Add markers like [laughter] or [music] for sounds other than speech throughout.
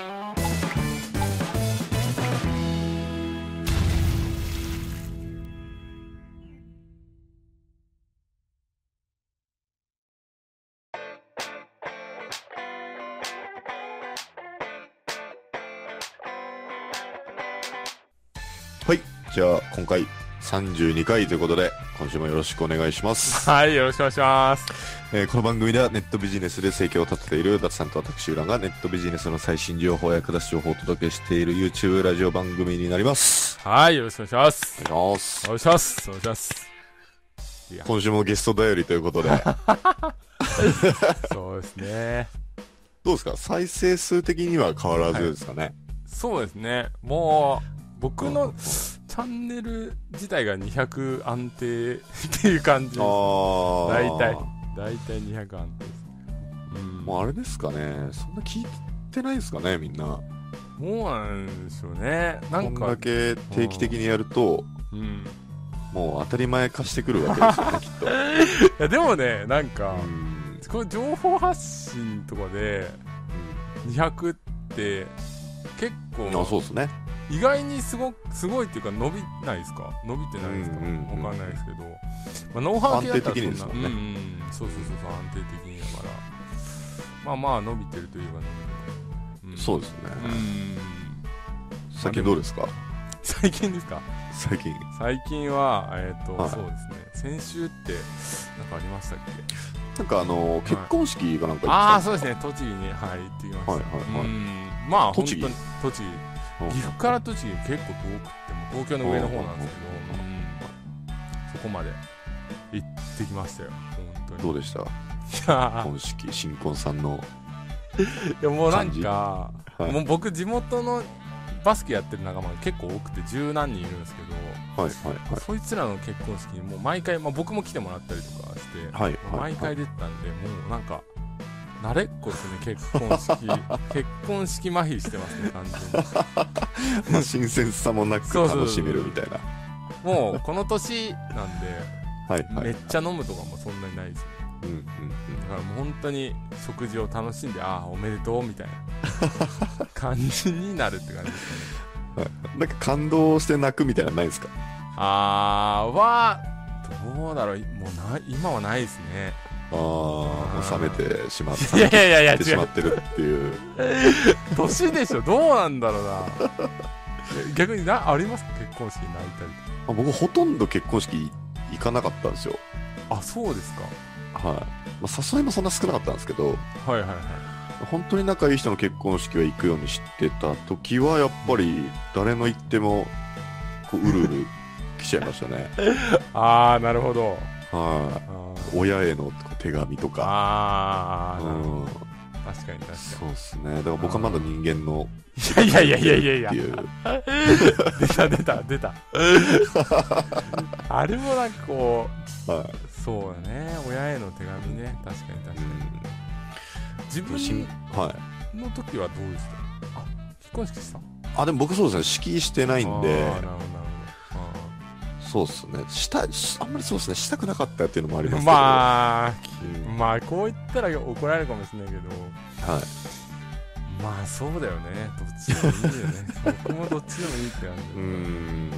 はい。じゃあ、今回32回ということで、今週もよろしくお願いします。はい、よろしくお願いします。えーこの番組ではネットビジネスで生計を立てている脱さんと私、浦がネットビジネスの最新情報や役立つ情報をお届けしている YouTube ラジオ番組になります。はい、よろしくお願いします。お願いします。お願いします。お願いします。今週もゲスト頼りということで、そうですね。どうですか？再生数的には変わらずですかね？そうですね。もう、僕のチャンネル自体が200安定っていう感じです。ああ。大体。大体200安定です。うん。もうあれですかね。そんな聞いてないですかね、みんな。そうなんでしょうね。なんかこんだ、け定期的にやると、うん。もう当たり前化してくるわけですよね、[laughs] きっと。いや、でもね、なんか、うんこの情報発信とかで200って結構あそうですね。意外にすごすごいっていうか伸びないですか？伸びてないですか、うんうんうんわかんないですけど、まあ、ノウハウ系だったらそんな安定的にですもんね。うんうん、そうそうそう安定的にだから。まあまあ伸びてるといえば伸びてる、うん、そうですね。うん。最近どうですか？最近ですか？最近。最近はえっ、と、はい。そうですね。先週ってなんかありましたっけ？なんかあの、結婚式がなんかああ行ってそうですね。栃木にはい行ってきました、はいはいはい。うん。まあ本当栃木。に栃木岐阜から栃木結構遠くっても東京の上の方なんですけど、うん。そこまで行ってきましたよ。本当に。どうでした？いや結婚式、新婚さんの。[laughs] いやもうなんか、はい。もう僕地元のバスケやってる仲間が結構多くて十何人いるんですけど、はいはいはい。そいつらの結婚式にもう毎回、まあ、僕も来てもらったりとかして、はいはい毎回出てたんでもうなんか慣れっこですね結婚式。[laughs] 結婚式麻痺してますね完全に。[laughs] まあ新鮮さもなく楽しめるみたいな。もうこの年なんではいはい。めっちゃ飲むとかもそんなにないです。ねうんうんうん。だからもう本当に食事を楽しんでああおめでとうみたいな [laughs] 感じになるって感じですかね。なんか感動して泣くみたいなのないですか？あーはどうだろう。もうな今はないですね。ああ、もう冷めてしまった。[laughs] いやいやいやいや冷めてしまってるっていう。年でしょ？どうなんだろうな。逆になあります？か結婚式泣いたりあ僕ほとんど結婚式行かなかったんですよ。あそうですか。はい。まあ、誘いもそんな少なかったんですけど、はいはいはい。本当に仲いい人の結婚式は行くようにしてた時はやっぱり誰の行ってもこううるうる来ちゃいましたね。[laughs] ああなるほど。はあい。親への手紙とか。あーなるほうん。ど確かに確かそうですね。だから僕はまだ人間のにいやいやいやいやいや。いう出た出た出た。[laughs] あれもなんかこうはい。そうだね。親への手紙ね。確かに確かに。自分はい。の時はどうでした？あ結婚式した。あでも僕そうですね。式してないんで。なるほどなるそうですね。したあんまりそうですね。したくなかったっていうのもありほどますけど。まあうんまあこう言ったら怒られるかもしれないけど。はいまあそうだよね。どっちでもいいよね。[laughs] 僕もどっちでもいいって感じうーん。ま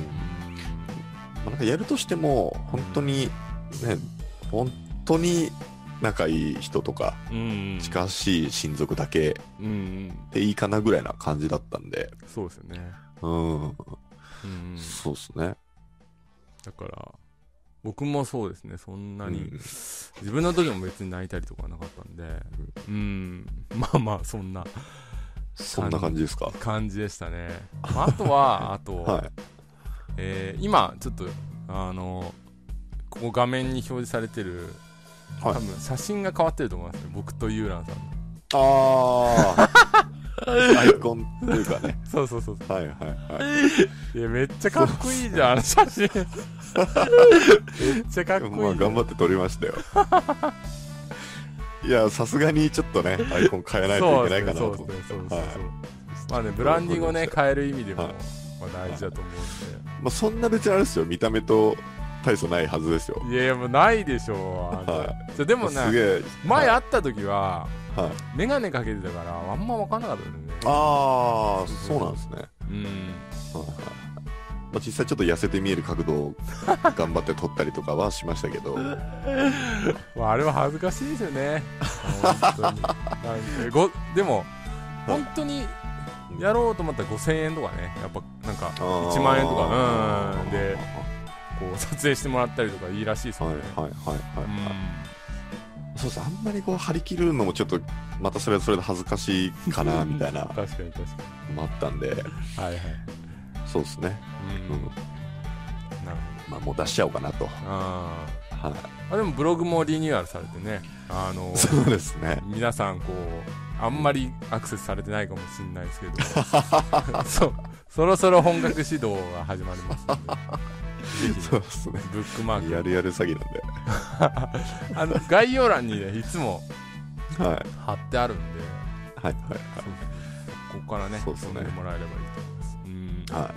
あなんかやるとしても本当にね本当に仲いい人とかうんうん。近しい親族だけうんうん。でいいかなぐらいな感じだったんで。そうですよね。うん。うんうん。そうですね。だから僕もそうですね。そんなに、うん。自分の時も別に泣いたりとかはなかったんで。うん。まあまあそんなそんな感じですか？感じでしたね、まあ、あとは [laughs] あと、はい。えー今ちょっとあのここ画面に表示されてるはい。多分写真が変わってると思いますね。僕とユーランさんの。ああ [laughs] アイコンっていうかね。そうそうそうそはいはいはういやめっちゃかっこいいじゃんあの写真。[laughs] めっちゃかっこいいまあ頑張って撮りましたよいやさすがにちょっとねアイコン変えないといけないかなと思って。まあねブランディングをね変える意味でも、はいまあ、大事だと思うんまあそんな別にあれですよ見た目と大差ないはずですよ。でいやいやもうないでしょうはじゃでもねすげえ前会った時ははい。眼鏡かけてたからあんま分かんなかったよね。ああそうなんですね。うん。はいはいまあ、実際ちょっと痩せて見える角度を [laughs] 頑張って撮ったりとかはしましたけど。まあ、あれは恥ずかしいですよね。ごでも本当にやろうと思ったら5000円とかね。やっぱなんか1万円とか。うん。でこう撮影してもらったりとかいいらしいですよはいね、はいはいはい、うん。そうです。あんまりこう張り切るのもちょっとまたそれはそれで恥ずかしいかなみたいな。[laughs] 確かに確かのもあったんで。にはいはいそうですね、う、うん。ん、なるまあもう出しちゃおうかなと、あはーあでもブログもリニューアルされてねあのい、[laughs] そうですね。皆さんこうあんまりアクセスされてないかもしれないですけど。[laughs] そう。そろそろ本格指導が始まりますので。ぜひそうですね。ブックマーク。やるやる詐欺なんで。[laughs] あの概要欄にねいつもはい。はい貼ってあるんで。はいそう。ここからねそうっすね。読んでもらえればいいはい。はい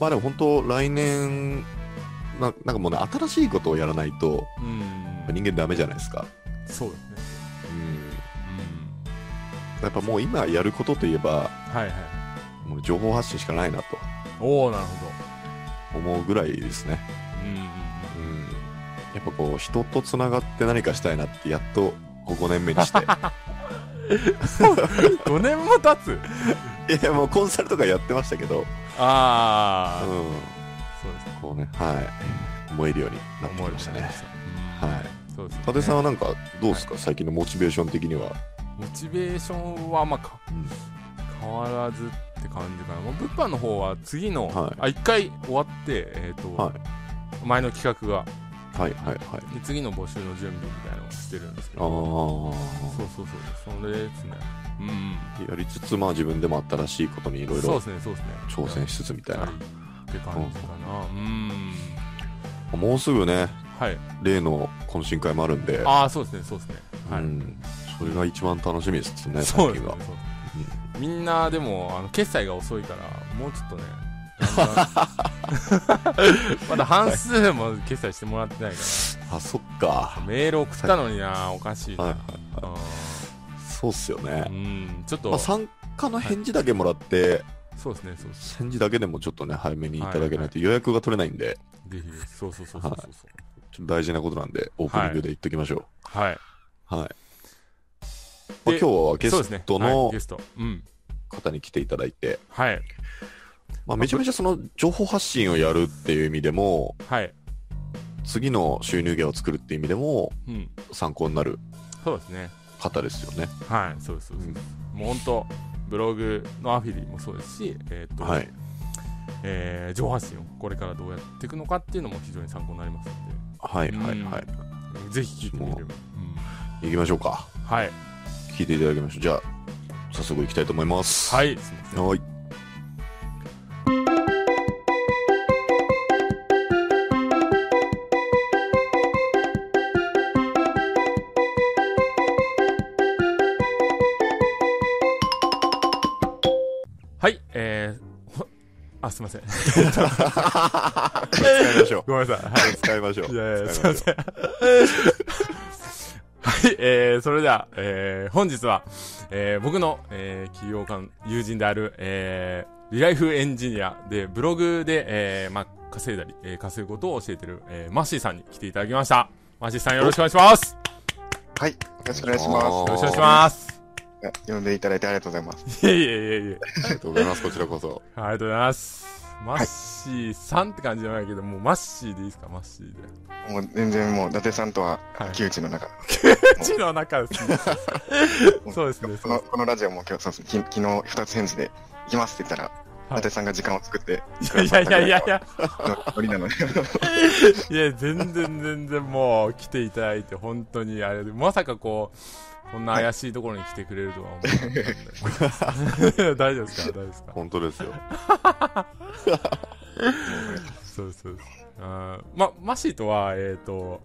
まあでも本当来年ななんかもうね新しいことをやらないとうん。人間ダメじゃないですか。そうですね。うん。やっぱもう今やることといえばうんはいはい。もう情報発信しかないなと。おおなるほ思うぐらいですね。どうんうん。うん。やっぱこう人とつながって何かしたいなってやっとこう5年目にして。[laughs] 5年も経つ？[laughs] いやもうコンサルとかやってましたけど、うん、ああ、そうですね。こうねはい。思えるようになってきましたね。うんはい。そうですね。伊達さんはなんかどうですか、最近のモチベーション的には、モチベーションはまあかうん。変わらずって感じかな。もう物販の方は次の、はい。あ一回終わってえっ、と、はい。前の企画が。はいはいはい。で次の募集の準備みたいなのをしてるんですけあどー。そうそうそう。それですねうんやりつつまあ自分でも新しいことにいろいろ挑戦しつつみたいな、はいって感じかな。うんもうすぐねはい。例の懇親会もあるんで。ああそうですねそうですね。はい、うん、それが一番楽しみですね最近は。そうですみんなでもあの決済が遅いからもうちょっとね [laughs] まだ半数も決済してもらってないかあそっか。らメール送ったのになおかしいな、はいはいそうっすようね、んちょっと、まあ、参加の返事だけもらって、そうですねそうです。返事だけでもちょっとね早めにいただけないと予約が取れないんで、ぜひそうそうそうそうそうそう。ちょっと大事なことなんでオープニングで言っときましょはい、うはい、まあ、今で日はゲストのはいゲスト。うん。方に来ていただいて、はい。まあ、めちゃめちゃその情報発信をやるっていう意味でもはい。次の収入源を作るっていう意味でもうん。参考になる。そうですね方ですよね。はいそうですそうです、もう本当ブログのアフィリもそうですしえっ、と、はい。えー情報発信をこれからどうやっていくのかっていうのも非常に参考になりますのはいはいはい。でぜひ聞いてみる、うん、行きましょうか。はい。聞いていただきましょう。じゃあ早速行きたいと思います。はいすみません。はいはいません使いましょう [laughs] ごめんなさいはい使いましょういやいや、すいません。はい、えー、それでは、えー、本日は、えー、僕の、えー、企業間、友人である、えー、リライフエンジニアで、ブログで、えー、まあ、稼いだり、えー、稼ぐことを教えてる、えー、マッシーさんに来ていただきました。マッシーさんよろしくお願いします。はい。よろしくお願いしまあーよろしくお願いします。す。いや呼んでいただいてありがとうございます。いえいえいえいえ。ありがとうございますこちらこそありがとうございます。マッシーさんって感じじゃないけど、もうマッシーでいいですか、マッシーで。もう全然もう、伊達さんとははい。窮地の中。地の中ですね。そうですね、このこのラジオも今日、そうですき昨日二つ返事で、行きますって言ったら、はい伊達さんが時間を作って、いやいやいやいや。のノリなので、いや、全然全然もう来ていただいて、本当にあれで、まさかこう、こんな怪しいところに来てくれるとは思わなかったんで。大丈夫ですか？大丈夫ですか？本当ですよ [laughs] そうそう。あーま、マシーとは、えっ、と、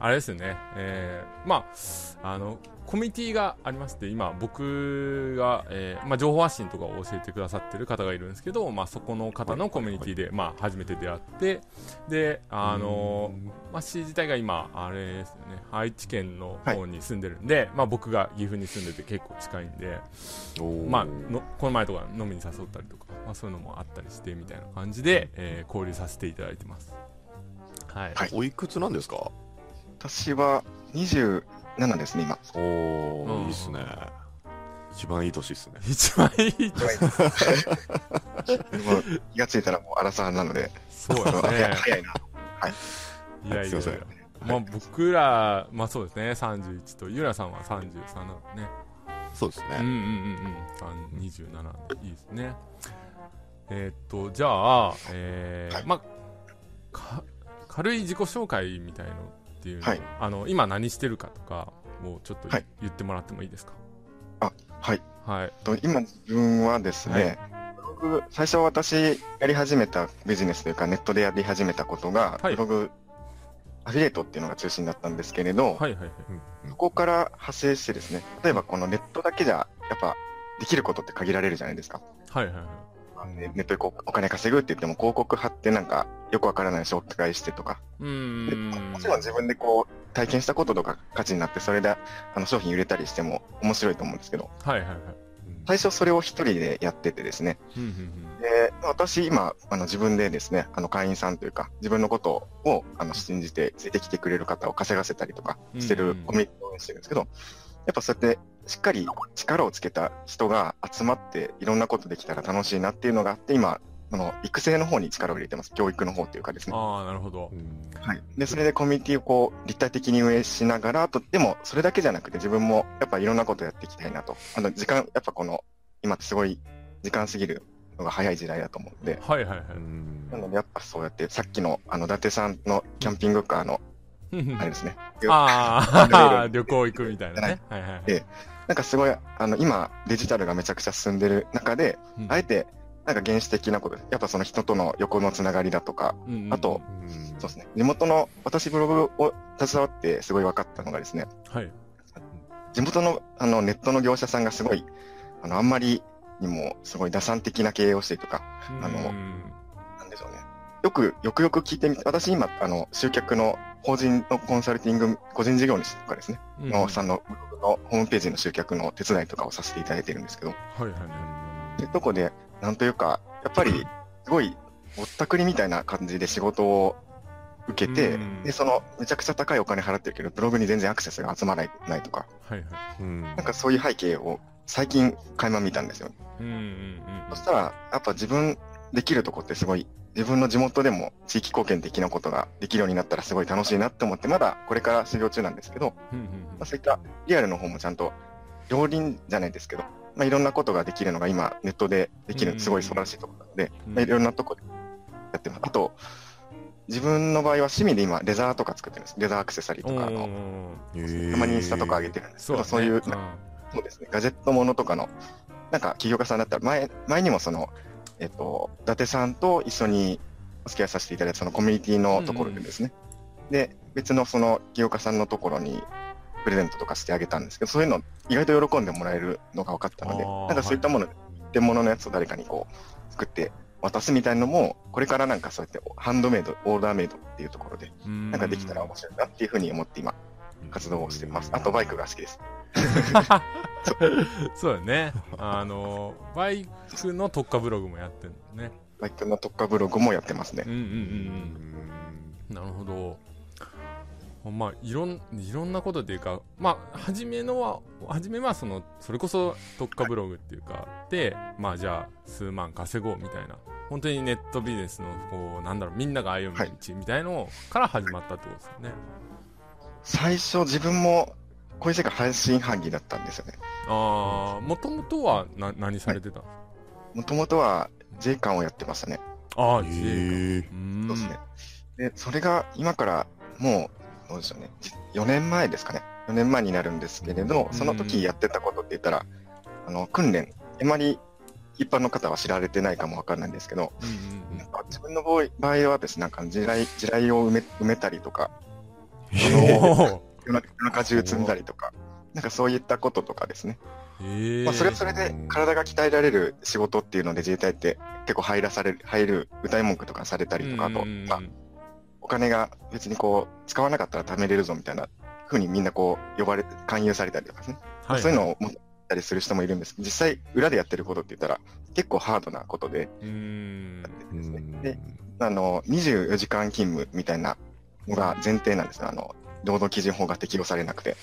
あれですよね、えー、まあ、あの、コミュニティがありまして、今、僕が、えー、まあ、情報発信とかを教えてくださってる方がいるんですけど、まあ、そこの方のコミュニティで、まあ、初めて出会って、で、あのまあ、市自体が今、あれですよね、愛知県の方に住んでるんで、はい、まあ、僕が岐阜に住んでて結構近いんで、まあ、のこの前とか飲みに誘ったりとか、まあ、そういうのもあったりして、みたいな感じで、えー、交流させていただいてます。はい。おいくつなんですか？私は27ですね、今。おお、うん、いいっすね。一番いい年っすね。[laughs] 一番いい年。[laughs] 気がついたらもう荒さなので。そうやね。早いな。はい。いやいやいや。まあ僕ら、まあそうですね、31と、ゆらさんは33なのでね。そうですね。うんうんうんうん。27でいいですね。えー、っと、じゃあ、えー、はい、まあ、軽い自己紹介みたいのっていうの、はい、あの今何してるかとかをちょっと、はい、言ってもらってもいいですか？あはい、はい、と今自分はですね、ブログ最初私やり始めたビジネスというかネットでやり始めたことが、ブログアフィリエイトっていうのが中心だったんですけれど、はいはいはい、そこから派生してですね例えばこのネットだけじゃやっぱできることって限られるじゃないですか。はいはいはいネットでこうお金稼ぐって言っても広告貼ってなんかよくわからない紹介してとか。うんもちろん自分でこう体験したこととか価値になってそれであの商品売れたりしても面白いと思うんですけど。はいはいはい。最初それを一人でやっててですね。で私今あの自分でですねあの会員さんというか自分のことをあの信じてついてきてくれる方を稼がせたりとかしてるコミュニティをしてるんですけど、やっぱそうやってしっかり力をつけた人が集まっていろんなことできたら楽しいなっていうのがあって今あの育成の方に力を入れてます。教育の方っていうかですね。ああなるほど、はい、でそれでコミュニティをこう立体的に運営しながらとでもそれだけじゃなくて自分もやっぱいろんなことやっていきたいなと。あの時間やっぱこの今ってすごい時間過ぎるのが早い時代だと思うんで、はいはいはい。なのでやっぱそうやってさっきのあの伊達さんのキャンピングカーの [laughs] あれですね。ああ、[laughs] 旅行行くみたいなね。はいはい。で、なんかすごい、あの、今、デジタルがめちゃくちゃ進んでる中で、うん、あえて、なんか原始的なこと、やっぱその人との横のつながりだとか、うんうん、あと、そうですね、地元の、私ブログを携わってすごい分かったのがですね、はい。地元のあのネットの業者さんがすごい、あの、あんまりにもすごい打算的な経営をしてとか、あの、なんでしょうね。よく、よくよく聞いてみて、私今、あの、集客の法人のコンサルティング、個人事業主とかですね、うん、のさんのブログのホームページの集客の手伝いとかをさせていただいてるんですけど、はいはいはい。で、どこで、なんというか、やっぱり、すごい、ぼったくりみたいな感じで仕事を受けて、うん、で、その、めちゃくちゃ高いお金払ってるけど、ブログに全然アクセスが集まらないとか、はいはい。うん、なんかそういう背景を最近垣間見たんですよ。うんうんうん、そしたら、やっぱ自分できるとこってすごい自分の地元でも地域貢献的なことができるようになったらすごい楽しいなって思って、まだこれから修行中なんですけど、まあ、そういったリアルの方もちゃんと両輪じゃないですけど、まあ、いろんなことができるのが今ネットでできるすごい素晴らしいところなので、まあ、いろんなとこでやってます。あと、自分の場合は趣味で今レザーとか作ってるんです。レザーアクセサリーとか、あの、たまにインスタとか上げてるんですけど、そう,、いう、そうですね、ガジェットものとかの、なんか起業家さんだったら前、前にもその、えっと、伊達さんと一緒にお付き合いさせていただいたそのコミュニティのところでですね、うんうん、で、別のその起業家さんのところにプレゼントとかしてあげたんですけど、そういうの意外と喜んでもらえるのが分かったので、なんかそういったもの、一点物のやつを誰かにこう、作って渡すみたいなのも、これからなんかそうやってハンドメイド、オーダーメイドっていうところで、なんかできたら面白いなっていうふうに思って今、活動をしてます。あとバイクが好きです。[laughs] そうだね。あの、バイクの特化ブログもやってるのね。バイクの特化ブログもやってますね。うんうんうんうん。なるほど。まあ、いろん、いろんなことっていうか、まあ、初めのは、初めはその、それこそ特化ブログっていうか、で、まあじゃあ、数万稼ごうみたいな、本当にネットビジネスの、こう、なんだろう、みんなが歩む道みたいのから始まったってことですよね。はい、最初自分もこういう世界半信半疑だったんですよね。ああ、もともとはな何されてたもともとは J 館をやってましたね。ああ、J 館。そうですね。で、それが今からもう、どうでしょうね。4年前ですかね。4年前になるんですけれど、その時やってたことって言ったら、あの、訓練、あまり一般の方は知られてないかもわかんないんですけど、自分の場合はですね、なんか地雷地雷を埋め埋めたりとか、[laughs] 夜中中積んだりとか、なんかそういったこととかですね。まあ、それはそれで体が鍛えられる仕事っていうので自衛隊って結構入らされる、入る歌い文句とかされたりとか、あと、まあ、お金が別にこう、使わなかったら貯めれるぞみたいなふうにみんなこう、呼ばれて、勧誘されたりとかですね。はい、そういうのを持ったりする人もいるんです実際裏でやってることって言ったら結構ハードなことで、やってですね。で、あの、24時間勤務みたいなのが前提なんですよ。あの、労働基準法が適用されなくて。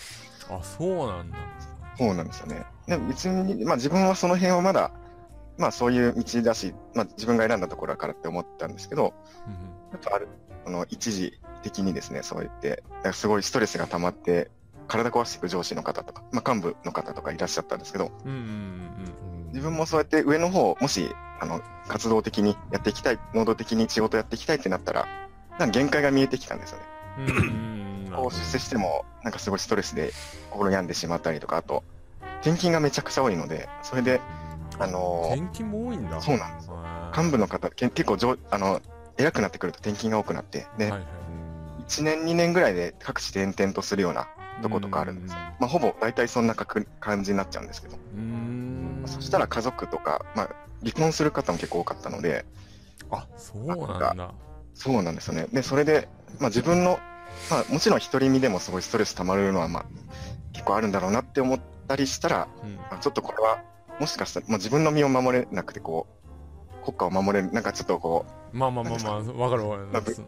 あ、そうなんだ。そうなんですよね。で別に、まあ自分はその辺はまだ、まあそういう道だし、まあ自分が選んだところだからって思ったんですけど、うん、やっぱある、この一時的にですね、そう言って、すごいストレスが溜まって、体壊していく上司の方とか、まあ幹部の方とかいらっしゃったんですけど、うんうんうん、自分もそうやって上の方、もし、あの、活動的にやっていきたい、能動的に仕事やっていきたいってなったら、なんか限界が見えてきたんですよね。うんこう出世しても、なんかすごいストレスで心病んでしまったりとか、あと、転勤がめちゃくちゃ多いので、それで、あのー、転勤も多いんだ。そうなんです。幹部の方、結構上、あの、偉くなってくると転勤が多くなって、で、はいはい、1年、2年ぐらいで各地転々とするようなとことかあるんですよ。まあ、ほぼ大体そんな感じになっちゃうんですけど。そしたら家族とか、まあ、離婚する方も結構多かったので、あ、そうなんだ。そうなんですよね。で、それで、まあ自分のまあ、もちろん独り身でもすごいストレス溜まるのは、まあ、結構あるんだろうなって思ったりしたら、うん。まあ、ちょっとこれは、もしかしたら、まあ、自分の身を守れなくて、こう、国家を守れる、なんかちょっとこう、まあまあまあまあ、わかるわかる。ち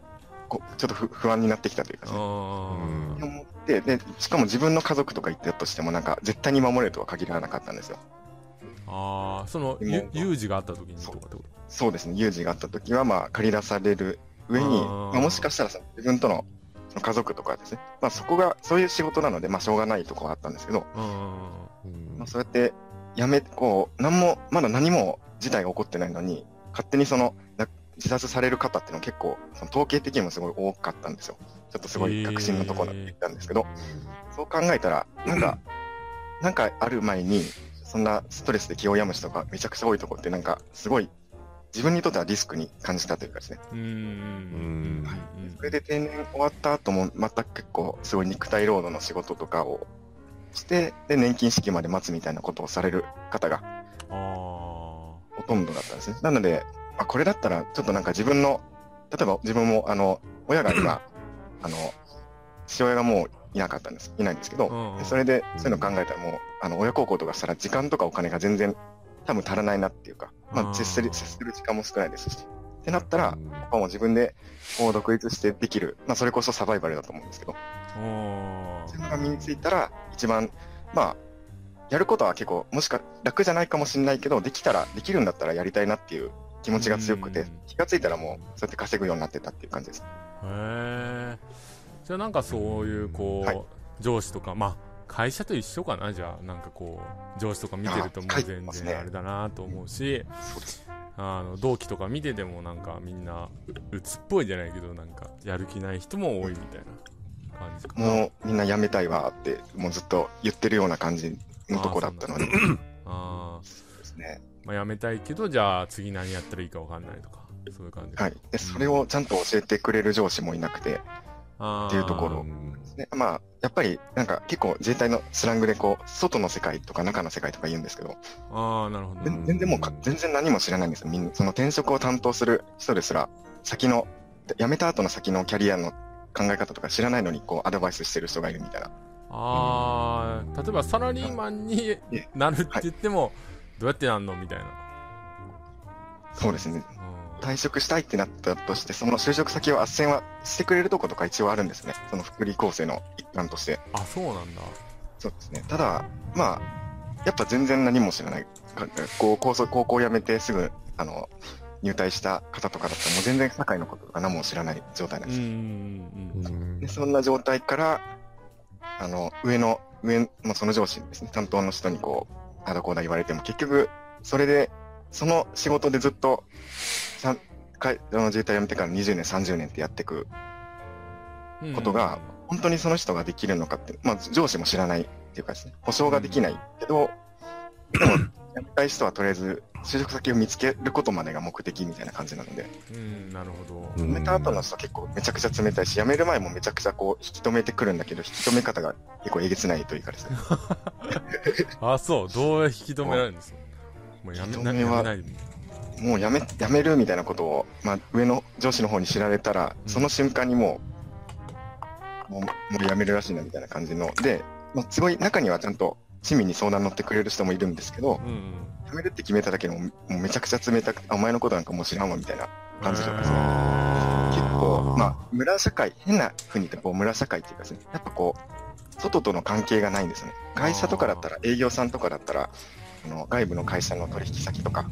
ょっと不安になってきたというか、ね、思ってで、しかも自分の家族とか言ったとしても、なんか絶対に守れるとは限らなかったんですよ。ああ、その、有事があった時にとかってこと？そう。ですね、有事があった時は、まあ、借り出される上に、まあ、もしかしたら自分との家族とかですね、まあ、そこが、そういう仕事なので、まあ、しょうがないところはあったんですけど、まあ、そうやって、やめ、こう、何も、まだ何も事態が起こってないのに、勝手にその、自殺される方っていうのは結構、その統計的にもすごい多かったんですよ。ちょっとすごい確信のところに言ったんですけど、そう考えたら、なんか、なんかある前に、そんなストレスで気を病む人がめちゃくちゃ多いところってなんか、すごい自分にとってはリスクに感じたというかですね。うん。はい。それで定年終わった後も、また結構すごい肉体労働の仕事とかをして、で、年金式まで待つみたいなことをされる方が、ほとんどだったんですね。なので、あ、これだったら、ちょっとなんか自分の、例えば自分も、あの、親が今、[coughs] あの、父親がもういなかったんです。いないんですけど、それで、そういうの考えたらもう、あの、親孝行とかしたら時間とかお金が全然多分足らないなっていうか、まあ、接する、接する時間も少ないですし。ってなったら、ここも自分でこう独立してできる、まあ、それこそサバイバルだと思うんですけど、自分が身についたら、一番、まあ、やることは結構、もしか楽じゃないかもしれないけど、できたら、できるんだったらやりたいなっていう気持ちが強くて、気がついたらもう、そうやって稼ぐようになってたっていう感じです。へえ。じゃあなんかそういう、こう、はい、上司とか、まあ、会社と一緒かな？じゃあ、なんかこう、上司とか見てるともう全然あれだなと思うし、あの、同期とか見ててもなんかみんな、鬱っぽいじゃないけど、なんか、やる気ない人も多いみたいな感じかな。もうみんな辞めたいわって、もうずっと言ってるような感じのとこだったので。あ [laughs] あ。そうですね。まあ辞めたいけど、じゃあ次何やったらいいかわかんないとか、そういう感じ。はい。で、それをちゃんと教えてくれる上司もいなくて、っていうところね。まあ、やっぱりなんか結構自衛隊のスラングでこう、外の世界とか中の世界とか言うんですけど、ああ、なるほど。全然もう全然何も知らないんですよ。みんな、その転職を担当する人ですら、先の、辞めた後の先のキャリアの考え方とか知らないのにこう、アドバイスしてる人がいるみたいな。ああ、例えばサラリーマンになるって言っても、どうやってなんの？みたいな。そうですね。退職したいってなったとして、その就職先を斡旋はしてくれるとことか一応あるんですね。その福利厚生の一環として。あ、そうなんだ。そうですね。ただ、まあ、やっぱ全然何も知らない。こう高校高校辞めてすぐ、あの、入隊した方とかだったらもう全然社会のこととか何も知らない状態なんですよ。でそんな状態から、あの、上の、上、まあ、その上司ですね、担当の人にこう、あだこうだ言われても結局、それで、その仕事でずっとさかの自衛隊辞めてから20年、30年ってやっていくことが、本当にその人ができるのかって、まあ、上司も知らないっていうかですね、保証ができないけど、でも、辞めたい人はとりあえず就職先を見つけることまでが目的みたいな感じなので。うん、なるほど。辞めた後の人は結構めちゃくちゃ冷たいし、辞める前もめちゃくちゃこう、引き止めてくるんだけど、引き止め方が結構えげつないというかですね。[laughs] あ、そう。どう引き止められるんですか？もうやめめもうやめ、やめるみたいなことを、まあ、上の上司の方に知られたら、うん、その瞬間にもう、もう、もうやめるらしいなみたいな感じの。で、まあ、すごい中にはちゃんと市民に相談乗ってくれる人もいるんですけど、うん、辞めるって決めただけでも、もうめちゃくちゃ冷たくて、お前のことなんかもう知らんわみたいな感じとかですね。結構、まあ、村社会、変な風に言ってこう村社会っていうかですね、やっぱこう、外との関係がないんですね。会社とかだったら、営業さんとかだったら、あの外部の会社の取引先とか、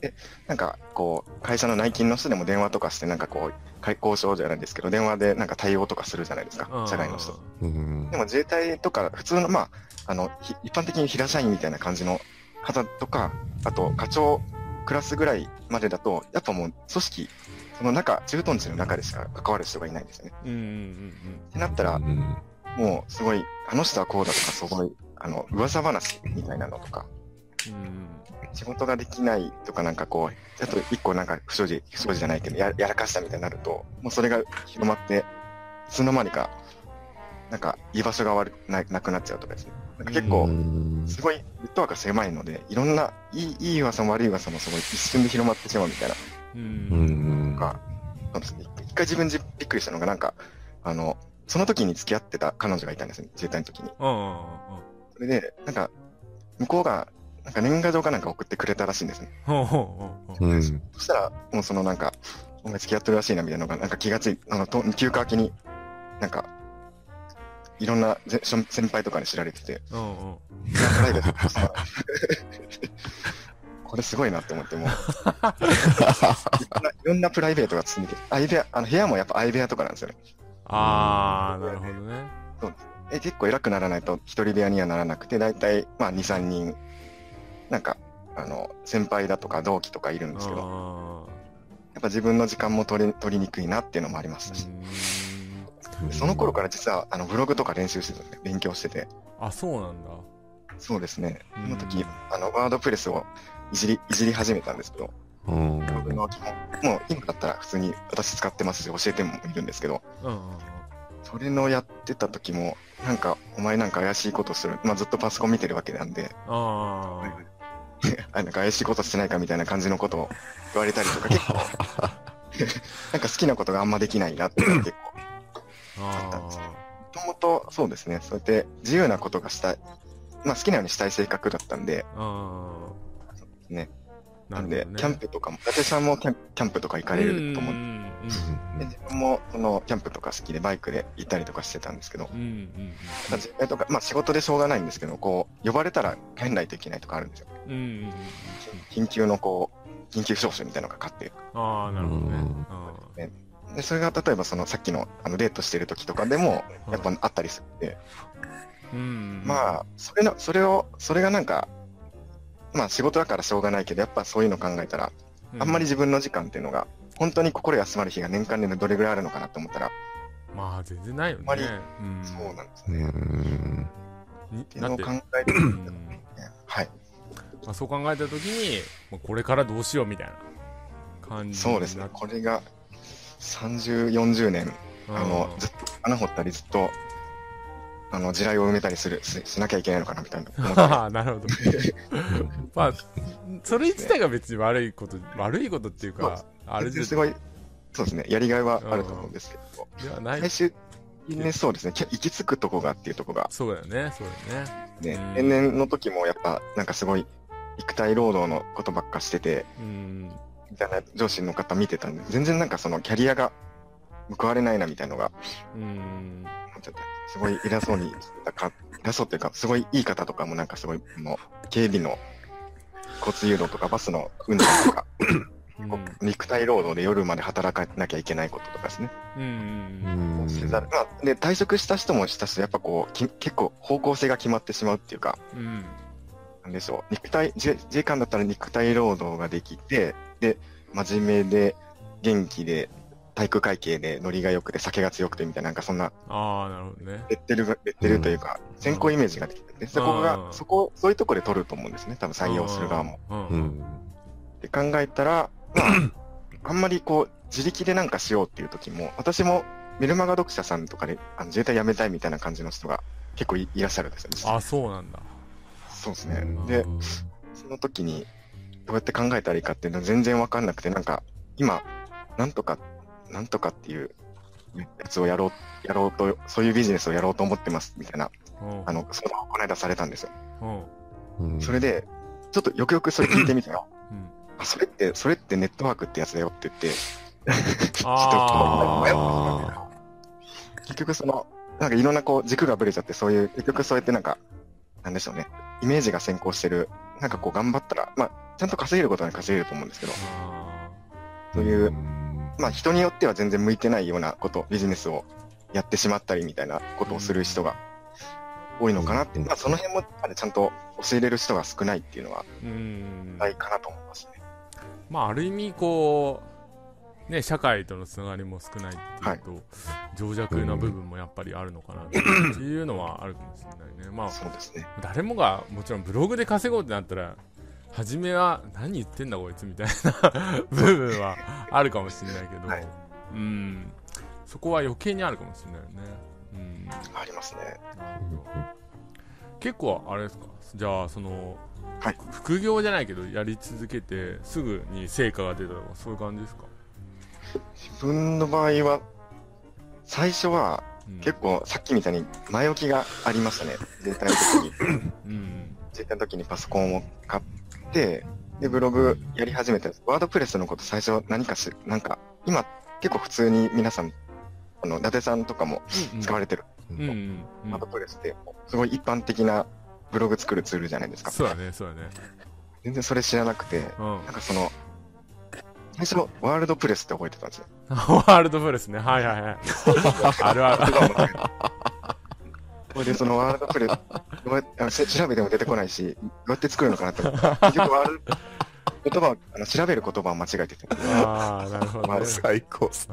で、なんかこう、会社の内勤の人でも電話とかして、なんかこう、開交渉じゃないですけど、電話でなんか対応とかするじゃないですか、社外の人。でも自衛隊とか、普通の、まあ、あの、一般的に平社員みたいな感じの方とか、あと課長クラスぐらいまでだと、やっぱもう組織、その中、駐屯地の中でしか関わる人がいないんですよね。うんうんうん、ってなったら、もうすごい、あの人はこうだとか、すごい、あの、噂話みたいなのとか、仕事ができないとかなんかこう、あと一個なんか不祥事、不祥事じゃないけどや、やらかしたみたいになると、もうそれが広まって、いつの間にか、なんか居場所が悪ななくなっちゃうとかですね。なんか結構、すごい、ネットワークが狭いので、いろんな、いい、いい噂も悪い噂もすごい一瞬で広まってしまうみたいな。うん。か、そうですね。一回自分じびっくりしたのが、なんか、あの、その時に付き合ってた彼女がいたんですね、自衛隊の時に。それで、なんか、向こうが、なんか年賀状かなんか送ってくれたらしいんですね。そしたら、もうそのなんか、お前付き合ってるらしいなみたいなのが、なんか気がつい、あの、と休暇明けに、なんか、いろんな先輩とかに知られてて、うんうん、[laughs] これすごいなって思ってもいろんなプライベートが積んでて、相部屋、あの部屋もやっぱ相部屋とかなんですよね。ああ、なるほどね。そうえ結構偉くならないと一人部屋にはならなくて、だいたいまあ2、3人、なんか、あの、先輩だとか同期とかいるんですけど、やっぱ自分の時間も取り取りにくいなっていうのもありましたし。その頃から実はあのブログとか練習してたんで、勉強してて。あ、そうなんだ。そうですね。その時、あの、ワードプレスをいじり、いじり始めたんですけど、ブログの基本、もう今だったら普通に私使ってますし、教えてもいるんですけど、それのやってた時も、なんか、お前なんか怪しいことする。まあずっとパソコン見てるわけなんで、あ [laughs] なんか怪しいことしてないかみたいな感じのことを言われたりとか、結構。[laughs] [laughs] なんか好きなことがあんまできないなって結構あったんですもともとそうですね、そうやって自由なことがしたい、まあ好きなようにしたい性格だったんで、ね。なんで、キャンプとかも、伊達さんもキャンプとか行かれると思う。で自分もそのキャンプとか好きでバイクで行ったりとかしてたんですけど、自衛とか、まあ仕事でしょうがないんですけど、こう、呼ばれたら帰んないといけないとかあるんですよ。緊急のこう、緊急招集みたいなのがかかって。ああ、なるほどね。で、それが例えばそのさっきのあのデートしてる時とかでも、やっぱあったりするんで、うん、まあ、それの、それを、それがなんか、まあ仕事だからしょうがないけど、やっぱそういうの考えたら、あんまり自分の時間っていうのが、本当に心休まる日が年間でどれぐらいあるのかなと思ったら、まあ全然ないよね。あんまり、そうなんですね。っていうのを考えて、はい。まあ、そう考えたときに、これからどうしようみたいな感じそうですね。これが30、40年、あの、ずっと穴掘ったりずっと、あの、地雷を埋めたりする、しなきゃいけないのかなみたいな。ああ、なるほど。[laughs] まあ、それ自体が別に悪いこと、悪いことっていうか、あれですごい、そうですね、やりがいはあると思うんですけど、ではない。最終的そうですね、行き着くとこがっていうとこが。そうだよね、そうだよね。ね、年々の時もやっぱ、なんかすごい、肉体労働のことばっかしてて、うん。みたいな上司の方見てたんで、全然なんかそのキャリアが報われないなみたいのが、うん、すごい偉そうにたか、[laughs] 偉そうっていうか、すごいいい方とかもなんかすごい、もう、警備の交通誘導とかバスの運転とか、うん、肉体労働で夜まで働かなきゃいけないこととかですね。うん。せざる。まあ、で、退職した人もしたし、やっぱこう、き結構方向性が決まってしまうっていうか、うん。なんでしょう。肉体、自衛官だったら肉体労働ができて、で、真面目で、元気で、体育会系でノリが良くて酒が強くてみたいな、なんかそんな、ああ、なるほどね。レッテル、レッテルというか、先行イメージができてて、そこが、そこ、そういうところで取ると思うんですね、多分採用する側も。うん。って考えたら、まあ、[clears throat] あんまりこう、自力でなんかしようっていう時も、私もメルマガ読者さんとかで、あの自衛隊辞めたいみたいな感じの人が結構いらっしゃるんですよね。あ、そうなんだ。そうですね。で、その時に、どうやって考えたらいいかっていうの全然わかんなくて、なんか、今、なんとか、なんとかっていうやつをやろう、やろうと、そういうビジネスをやろうと思ってます、みたいな、あの、相談をこの間されたんですよ。それで、ちょっとよくよくそれ聞いてみたら、うん、あ、それって、それってネットワークってやつだよって言って、ちょっと、[laughs] 結局その、なんかいろんなこう軸がぶれちゃって、そういう、結局そうやってなんか、なんでしょうね、イメージが先行してる、なんかこう頑張ったら、まあ、ちゃんと稼げることは稼げると思うんですけど、そういう、まあ人によっては全然向いてないようなこと、ビジネスをやってしまったりみたいなことをする人が多いのかなって、まあその辺もちゃんと教えれる人が少ないっていうのは、ないかなと思いますね。まあある意味こう、ね、社会とのつながりも少ないっていうと、はい、情弱な部分もやっぱりあるのかなっていうのはあるかもしれないね。まあ、そうですね。誰もがもちろんブログで稼ごうってなったら、初めは何言ってんだこいつみたいな [laughs] 部分はあるかもしれないけど、はい、うん、そこは余計にあるかもしれないよね。うん、ありますね。結構あれですか？じゃあその、はい、副業じゃないけどやり続けてすぐに成果が出たとかそういう感じですか？自分の場合は、最初は、結構さっきみたいに前置きがありましたね。自衛隊の時に。[laughs] うん、自衛隊の時にパソコンを買って、で、ブログやり始めたワードプレスのこと最初何かし、なんか、今結構普通に皆さん、あの、伊達さんとかも使われてる。ワードプレスってすごい一般的なブログ作るツールじゃないですか。そうだね、そうだね。全然それ知らなくて、うん、なんかその、最初、ワールドプレスって覚えてたんですよ。[laughs] ワールドプレスね。はいはいはい。[laughs] あるある。[laughs] これでそのワールドプレス、調べても出てこないし、どうやって作るのかなって思って、結局ワールド、言葉あの調べる言葉を間違えてて。ああ、なるほど、ね、最高そ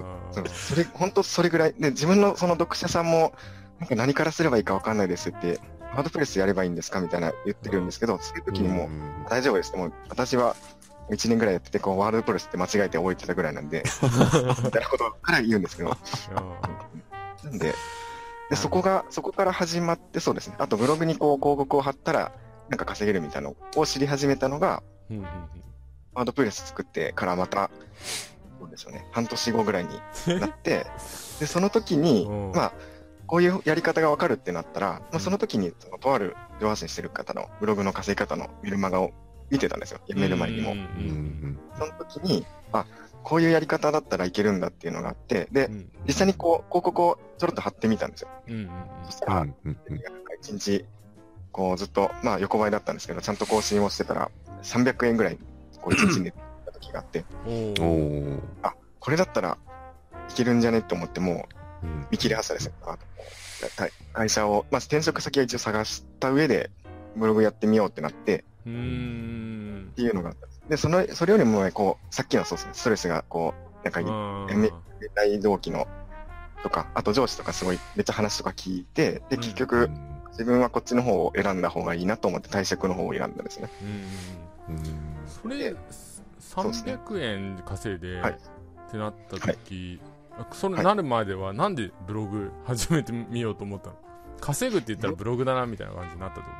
それ、本当それぐらい。で、自分のその読者さんも、なんか何からすればいいかわかんないですって、ワードプレスやればいいんですかみたいな言ってるんですけど、そういう時にもう、大丈夫です。もう私は1年ぐらいやってて、こう、ワールドプレスって間違えて覚えてたぐらいなんで、[laughs] みたいなことから言うんですけど。なんで、で、そこが、そこから始まって、そうですね。あとブログにこう、広告を貼ったら、なんか稼げるみたいなのを知り始めたのが、ワードプレス作ってからまた、そうでしょうね。半年後ぐらいになって、[laughs] で、その時に、まあ、こういうやり方がわかるってなったら、まあ、その時に、その、とある上発信してる方のブログの稼ぎ方のメルマガを見てたんですよ。辞める前にも。その時に、あ、こういうやり方だったらいけるんだっていうのがあって、で、実際にこう、広告をちょろっと貼ってみたんですよ。そしたら、一日、こうずっと、まあ横ばいだったんですけど、ちゃんと更新をしてたら、300円ぐらい、こう一日寝た時があって、あ、これだったらいけるんじゃねって思っても見切り発車ですよ。会社を、まあ転職先は一応探した上で、ブログやってみようってなって、うん。っていうのがあったで、その、それよりもね、こう、さっきのそうですね、ストレスが、こう、なんか、やめたい動機の、とか、あと上司とかすごい、めっちゃ話とか聞いて、で、結局、自分はこっちの方を選んだ方がいいなと思って退職の方を選んだんですね。うん。それ、300円稼いで、ってなった時、はい、それなる前では、なんでブログ始めてみようと思ったの？稼ぐって言ったらブログ？だなみたいな感じになったってこ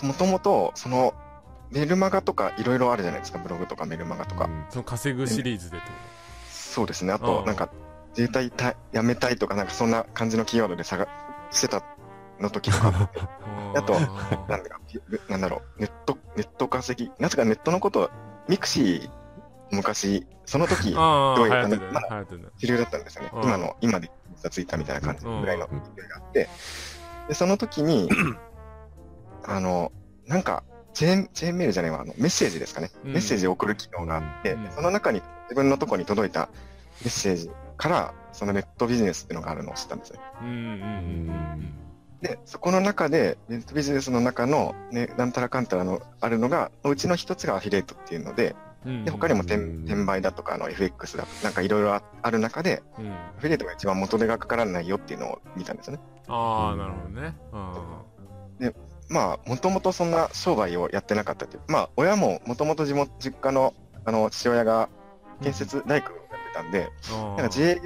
ともともと、その、メルマガとかいろいろあるじゃないですか、ブログとかメルマガとか。うん、その稼ぐシリーズでってこと？そうですね。あと、なんか、自衛隊た辞めたいとか、なんかそんな感じのキーワードで探してたの時とか。[laughs] あと、なんだなんだろう、ネット、ネット稼ぎ、なぜかネットのこと、ミクシー、昔、その時、[laughs] どういう感じ、まだ主流だったんですよね。今の、今でツイッターみたいな感じぐらいの勢いがあって、で、その時に、[clears throat] あの、なんか、チェーン、チェーンメールじゃないわ、あの、メッセージですかね。うん、メッセージを送る機能があって、うん、その中に自分のとこに届いたメッセージから、そのネットビジネスっていうのがあるのを知ったんですよ。で、そこの中で、ネットビジネスの中の、ね、なんたらかんたらのあるのが、うちの一つがアフィリエイトっていうので、で、他にも転転売だとか、あの、FX だとか、なんかいろいろある中で、うん、アフィリエイトが一番元手がかからないよっていうのを見たんですよね。ああ、なるほどね。で、まあ、もともとそんな商売をやってなかったっていう。まあ、親ももともと地元、実家の、あの、父親が建設大工をやってたんで、なんか自営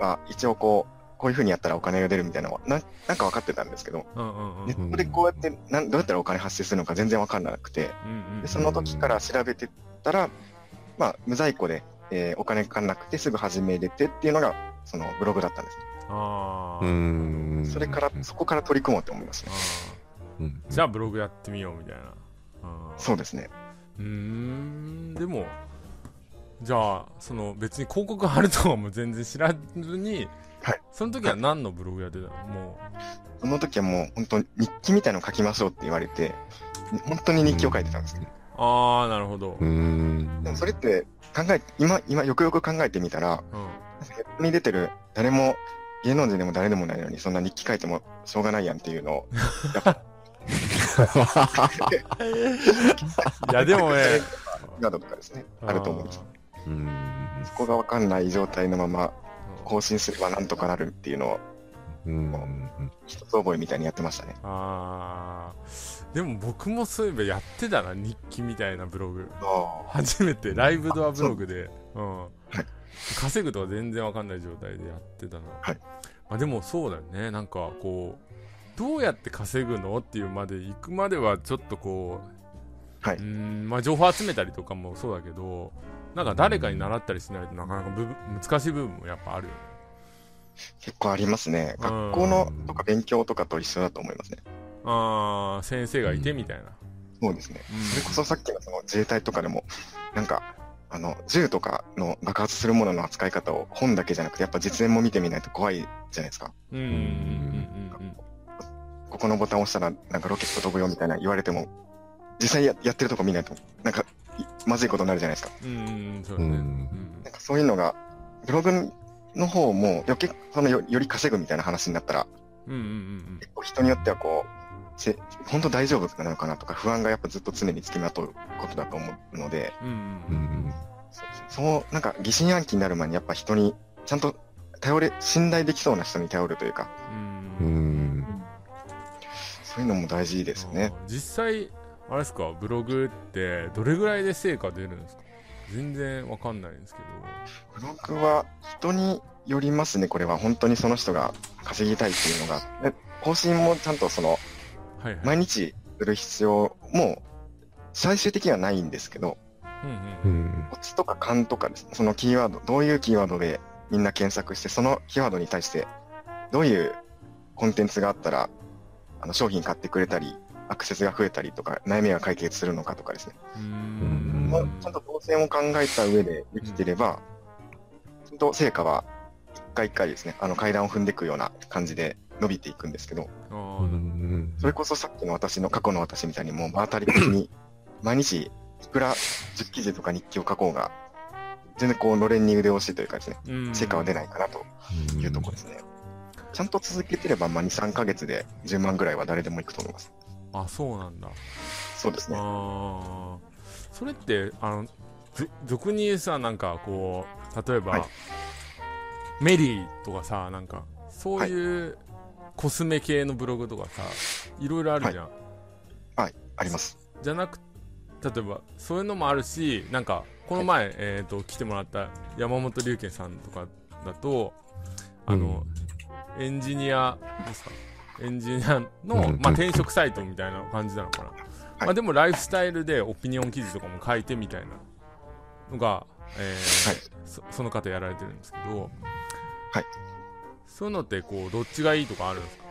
は一応こう、こういうふうにやったらお金が出るみたいなのはななんか分かってたんですけど、ネットでこうやってなんどうやったらお金発生するのか全然分かんなくて、でその時から調べてたら、まあ、無在庫で、えー、お金かかんなくてすぐ始めれてっていうのがそのブログだったんです。あそれから、そこから取り組もうと思いますね。じゃあブログやってみようみたいな。そうですね。うん、でも、じゃあ、その別に広告貼るとかも全然知らずに、はい。その時は何のブログやってたの？もう。その時はもう本当に日記みたいの書きましょうって言われて、本当に日記を書いてたんですね。ああ、なるほど。でもそれって考え、今、今よくよく考えてみたら、うん、ネットに出てる誰も、芸能人でも誰でもないのに、そんな日記書いてもしょうがないやんっていうのを、やっぱ、いや、でもね、ガードとかですね、あると思うん。です。そこがわかんない状態のまま、更新すればなんとかなるっていうのを、うん、一つ覚えみたいにやってましたね。ああ。でも僕もそういえばやってたな、日記みたいなブログ。初めて、ライブドアブログで。うん。はい、稼ぐとは全然わかんない状態でやってたな。はい。まあでもそうだよね。なんかこう、どうやって稼ぐのっていうまで行くまではちょっとこう、はい。うん、まあ情報集めたりとかもそうだけど、なんか誰かに習ったりしないとなかなか難しい部分もやっぱあるよね。結構ありますね。学校のとか勉強とかと一緒だと思いますね。ああ、先生がいてみたいな。そうですね。それこそさっきのその自衛隊とかでも、なんか、あの、銃とかの爆発するものの扱い方を本だけじゃなくて、やっぱ実演も見てみないと怖いじゃないですか。うん。ここのボタンを押したら、なんかロケット飛ぶよみたいな言われても、実際ややってるとこ見ないと、なんかまずいことになるじゃないですか。うん、そうね。なんかそういうのが、ブログの方も、よ結そのよより稼ぐみたいな話になったら、うんうんうん、結構人によってはこう、せ本当大丈夫なのかなとか不安がやっぱずっと常につきまとうことだと思うので、うんうん、そう、なんか疑心暗鬼になる前にやっぱ人にちゃんと頼れ、信頼できそうな人に頼るというか、うん、そういうのも大事ですね。実際、あれですか、ブログってどれぐらいで成果出るんですか？全然わかんないんですけど。ブログは人によりますね、これは。本当にその人が稼ぎたいっていうのが。で更新もちゃんとその、はいはい、毎日する必要も最終的にはないんですけど、うんうん、コツとか勘とかですね、そのキーワード、どういうキーワードでみんな検索して、そのキーワードに対してどういうコンテンツがあったら、あの商品買ってくれたり、アクセスが増えたりとか、悩みが解決するのかとかですね。うんちゃんと当選を考えた上でできてれば、ちゃんと成果は一回一回ですね、あの階段を踏んでいくような感じで伸びていくんですけど、それこそさっきの私の過去の私みたいにもう場当たり的に毎日いくら10記事とか日記を書こうが、全然こうのれんに腕押しというかですね、成果は出ないかなというところですね。ちゃんと続けてれば、まあ、2、3ヶ月で10万ぐらいは誰でもいくと思います。あ、そうなんだ。そうですね。あそれって、あの、俗にさ、なんかこう、例えば、はい、メリーとかさ、なんか、そういうコスメ系のブログとかさ、いろいろあるじゃん。はい、はい、あります。じゃなく例えば、そういうのもあるし、なんか、この前、はい、えっ、ー、と、来てもらった山本龍賢さんとかだと、あの、うん、エンジニアですか？エンジニアの、まあ、転職サイトみたいな感じなのかな。はい、まあ、でもライフスタイルでオピニオン記事とかも書いてみたいなのが、えーはい、そその方やられてるんですけど、はい、そういうのってこうどっちがいいとかあるんですか？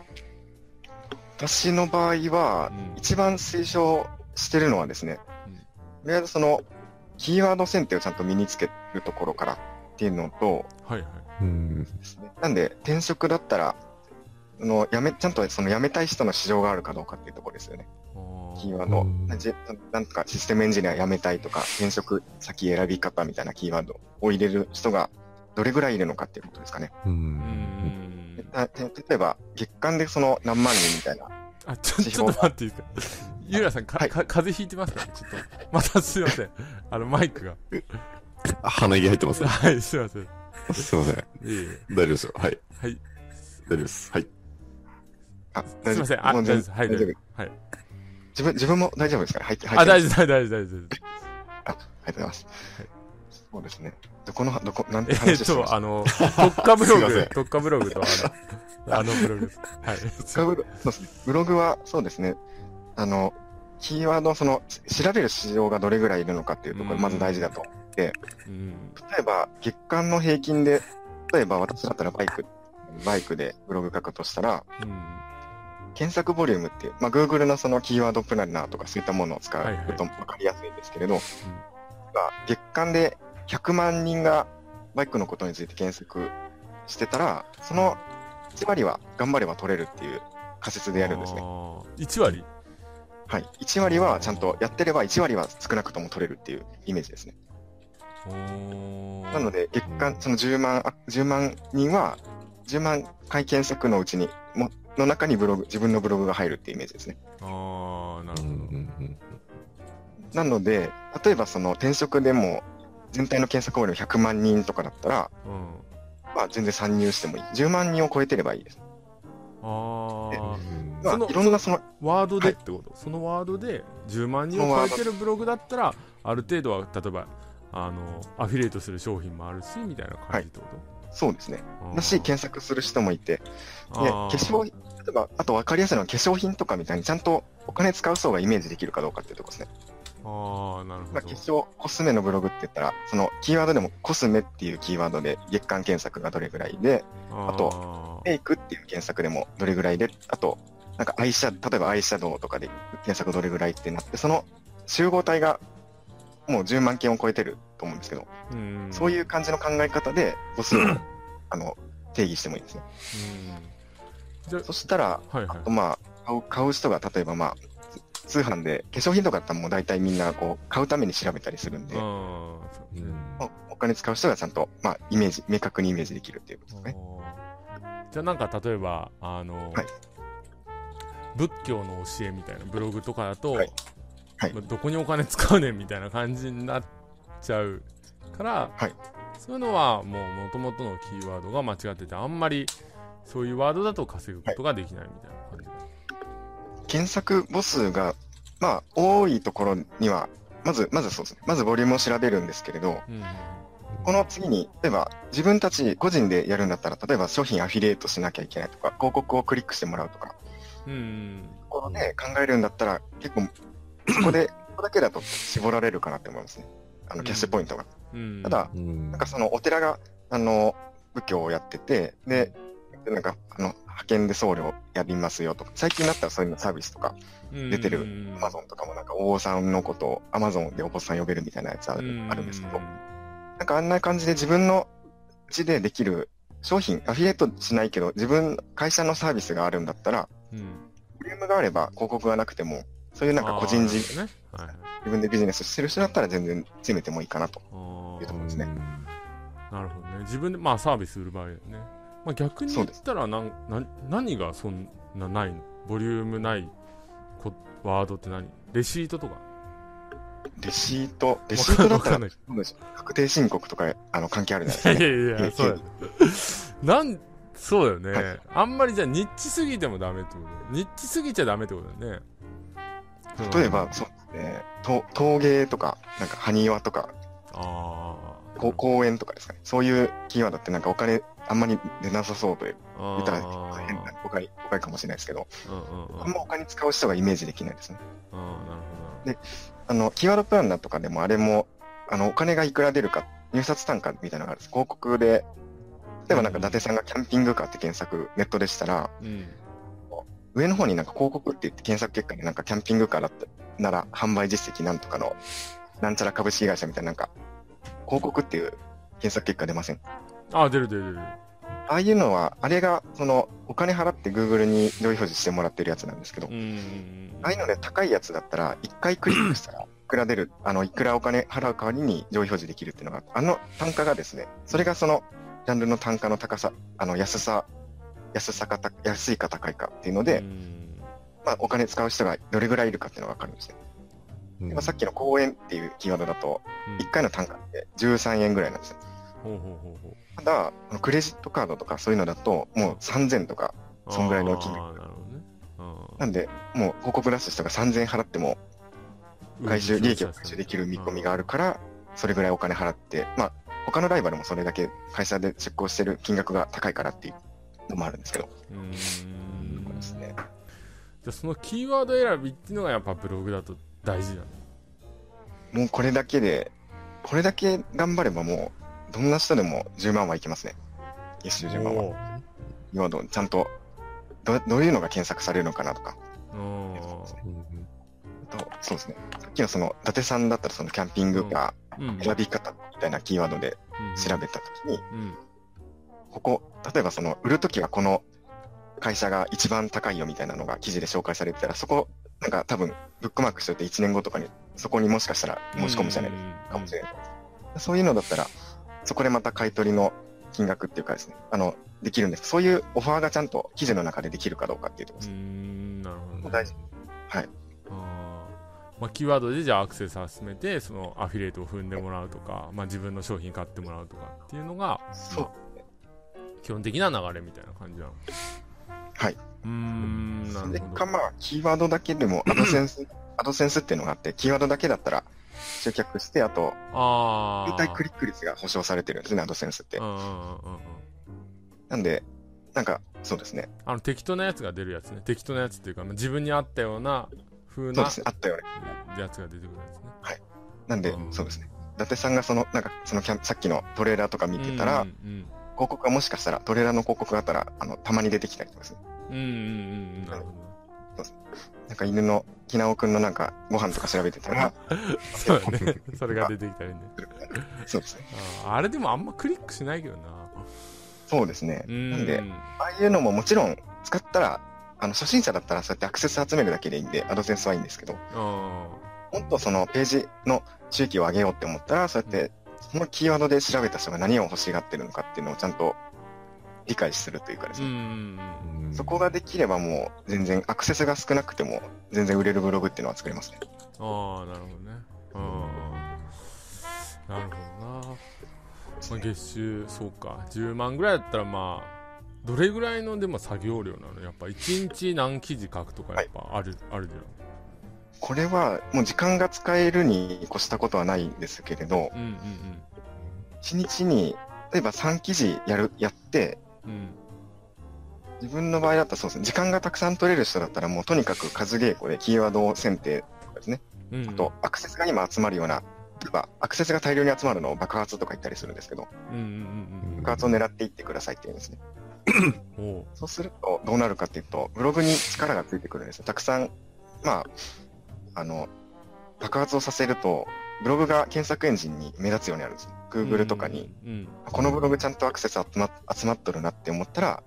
私の場合は、うん、一番推奨してるのはですね、うん、とりあえずそのキーワード選定をちゃんと身につけるところからっていうのと、はいはい、ですね、なんで転職だったらそのやめちゃんとその辞めたい人の市場があるかどうかっていうところですよね。キーワード、なんとかシステムエンジニア辞めたいとか、転職先選び方みたいなキーワードを入れる人がどれぐらいいるのかっていうことですかね。例えば、月間でその何万人みたいな。あ、ちょ、ちょっと待っていいですか。ゆうらさん、か、はい、か風邪ひいてますか？ちょっと。またすいません。[laughs] あの、マイクが。あ、鼻息入ってます、はい、すいません。すいません。大丈夫ですよ。はい。はい。大丈夫です。はい。あ、すいません。あ、大丈夫です。はい、大丈夫。はい。自分、自分も大丈夫ですか？入って、入って。あ、大丈夫、大丈夫、大丈夫。あ、ありがとうございます。はい。そうですね。どこの、どこ、なんて話してまえっと、あの、特化ブログ、特化ブログと、あの、[laughs] あのブログ。はい。特化ブログ、そうですね。ブログは、そうですね。あの、キーワード、その、調べる市場がどれぐらいいるのかっていうところ、まず大事だと思って、うん、例えば、月間の平均で、例えば私だったらバイク、バイクでブログ書くとしたら、うん、検索ボリュームっていう、まあ、Google のそのキーワードプランナーとかそういったものを使うと分かりやすいんですけれど、はいはいうん、月間で100万人がバイクのことについて検索してたら、その1割は頑張れば取れるっていう仮説でやるんですね。1割？はい。1割はちゃんとやってれば1割は少なくとも取れるっていうイメージですね。なので、月間、その10万、10万人は、10万回検索のうちに、も、の中にブログ、自分のブログが入るっていうイメージですね。ああ、なるほど。なので、例えばその転職でも、全体の検索ボリューム100万人とかだったら、うん、まあ全然参入してもいい。10万人を超えてればいいです。ああ。まあ、いろんなその、ワードでってこと、はい、そのワードで10万人を超えてるブログだったら、ある程度は、例えば、あの、アフィリエイトする商品もあるし、みたいな感じってこと、はい、そうですね。だし、検索する人もいて、で、化粧、例えば、あと分かりやすいのは化粧品とかみたいにちゃんとお金使う層がイメージできるかどうかっていうところですね。ああ、なるほど。まあ、化粧、コスメのブログって言ったら、そのキーワードでもコスメっていうキーワードで月間検索がどれぐらいで、あと、メイクっていう検索でもどれぐらいで、あと、なんかアイシャ例えばアイシャドウとかで検索どれぐらいってなって、その集合体がもう10万件を超えてると思うんですけど、うそういう感じの考え方で母数を [laughs] あの定義してもいいですね。そしたら、はいはい、まあ買う、買う人が例えばまあ、通販で化粧品とかだったらもう大体みんなこう買うために調べたりするんで、うん、お金使う人がちゃんと、まあ、イメージ、明確にイメージできるっていうことですね。じゃあなんか例えば、あの、はい、仏教の教えみたいなブログとかだと、はい。はい、どこにお金使うねんみたいな感じになっちゃうから、はい、そういうのはもう元々のキーワードが間違っててあんまりそういうワードだと稼ぐことができないみたいな感じ、はい、検索母数がまあ多いところにはまずまずそうですねまずボリュームを調べるんですけれど、うん、この次に例えば自分たち個人でやるんだったら例えば商品アフィリエイトしなきゃいけないとか広告をクリックしてもらうとかうん。このね、考えるんだったら、結構、そこで、ここだけだと絞られるかなって思いますね。あの、キャッシュポイントが。うん、ただ、うん、なんかその、お寺が、あの、仏教をやってて、で、なんか、あの、派遣で僧侶やりますよとか、最近だったらそういうのサービスとか、出てるアマゾンとかもなんか、お坊さんのことをアマゾンでお坊さん呼べるみたいなやつあるあるんですけど、なんかあんな感じで自分のうちでできる商品、アフィリエイトしないけど、自分、会社のサービスがあるんだったら、うん、ボリュームがあれば広告がなくても、そういうなんか個人事、ねはい、自分でビジネスしてる人だったら全然詰めてもいいかなというところですね。なるほどね。自分でまあサービス売る場合ね。まあ、逆に言ったらなんな何がそんなないのボリュームないワードって何？レシートとか？レシート、レシートだったら、確定申告とか、あの、関係あるじゃないですか、ね。いやいや、そうだ。なん、そうだよね、はい、あんまりじゃあ、ニッチすぎてもダメってことニッチすぎちゃダメってことだよね。例えば、そうですね、陶芸とか、なんか、埴輪とか、ああ。公園とかですかね。そういうキーワードってなんかお金あんまり出なさそうという、言ったら変な誤解、誤解かもしれないですけど、あんまお金使う人がイメージできないですね。で、あの、キーワードプランナーとかでもあれも、あの、お金がいくら出るか、入札単価みたいなのがあるんです。広告で、例えばなんか伊達さんがキャンピングカーって検索、ネットでしたら、うん、上の方になんか広告って言って検索結果になんかキャンピングカーだったなら販売実績なんとかの、なんちゃら株式会社みたいななんか、広告っていう検索結果出ません？あ、出る出る出る。ああいうのは、あれが、その、お金払って Google に上位表示してもらってるやつなんですけど、ああいうので高いやつだったら、一回クリックしたら、いくら出る、あの、いくらお金払う代わりに上位表示できるっていうのが、あの単価がですね、それがその、ジャンルの単価の高さ、あの、安さ、安さかた、安いか高いかっていうので、まあ、お金使う人がどれぐらいいるかっていうのがわかるんですね。うん、さっきの公園っていうキーワードだと、1回の単価って13円ぐらいなんですよ。ただ、クレジットカードとかそういうのだと、もう3000とか、そんぐらいの金額。なんで、もう広告出す人が3000円払っても、回収、利益を回収できる見込みがあるから、それぐらいお金払って、まあ、他のライバルもそれだけ会社で出向してる金額が高いからっていうのもあるんですけど。うん。ですね。じゃそのキーワード選びっていうのがやっぱブログだと大事なのもうこれだけで、これだけ頑張ればもう、どんな人でも10万はいきますね。月収10万は。キーワードちゃんとど、どういうのが検索されるのかなとか。と、そうですね。さっきのその、伊達さんだったらそのキャンピングカー選び方みたいなキーワードで調べたときに、ここ、例えばその、売るときはこの会社が一番高いよみたいなのが記事で紹介されてたら、そこ、なんか多分、ブックマークしておいて1年後とかに、そこにもしかしたら申し込むじゃないかもしれない。そういうのだったら、そこでまた買い取りの金額っていうかですね、あの、できるんです。そういうオファーがちゃんと記事の中でできるかどうかっていうところです。うん、なるほど、ね、大事。はい。あまあ、キーワードでじゃあアクセス集めて、そのアフィリエイトを踏んでもらうとか、まあ、自分の商品買ってもらうとかっていうのが、そう、まあ、基本的な流れみたいな感じなの？はい。うん、なるほど。それかまあ、キーワードだけでも、アドセンス、アドセンスっていうのがあって、キーワードだけだったら、集客して、あと、ああ。クリック率が保証されてるんですね、アドセンスって。うんうんうんうん。なんで、なんか、そうですね。あの、適当なやつが出るやつね。適当なやつっていうか、自分に合ったような風な、そうですね、あったよね。やつが出てくるやつね。はい。なんで、うん、そうですね。伊達さんがその、なんか、そのキャンさっきのトレーラーとか見てたら、うんうんうん、広告がもしかしたら、トレーラーの広告があったら、あの、たまに出てきたりとかですね。うんうんうん、なるほど。なんか犬の、きなおくんのなんか、ご飯とか調べてたら、[laughs] そうだね。それが出てきたりね。そうですねあ。あれでもあんまクリックしないけどな。そうですね。なんで、ああいうのももちろん使ったら、あの、初心者だったらそうやってアクセス集めるだけでいいんで、アドセンスはいいんですけど、本当そのページの収益を上げようって思ったら、そうやって、そのキーワードで調べた人が何を欲しがってるのかっていうのをちゃんと理解するというかですね。そこができればもう全然アクセスが少なくても全然売れるブログっていうのは作れますね。ああ、なるほどね。なるほどな。まあ、月収、そうか。10万ぐらいだったら、まあ、どれぐらいのでも作業量なの？やっぱ1日何記事書くとかやっぱある、はい、あるじゃん。これはもう時間が使えるに越したことはないんですけれど、うんうんうん、1日に例えば3記事やる、やって、うん、自分の場合だったらそうですね、時間がたくさん取れる人だったらもうとにかく数稽古でキーワード選定とかですね、うんうん、あとアクセスが今集まるような例えばアクセスが大量に集まるのを爆発とか言ったりするんですけど、爆発を狙っていってくださいって言うんですね。そうするとどうなるかっていうと、ブログに力がついてくるんですよ。たくさん、まあ、あの、爆発をさせると、ブログが検索エンジンに目立つようになるんです。Google とかに、このブログちゃんとアクセス集ま集まっとるなって思ったら、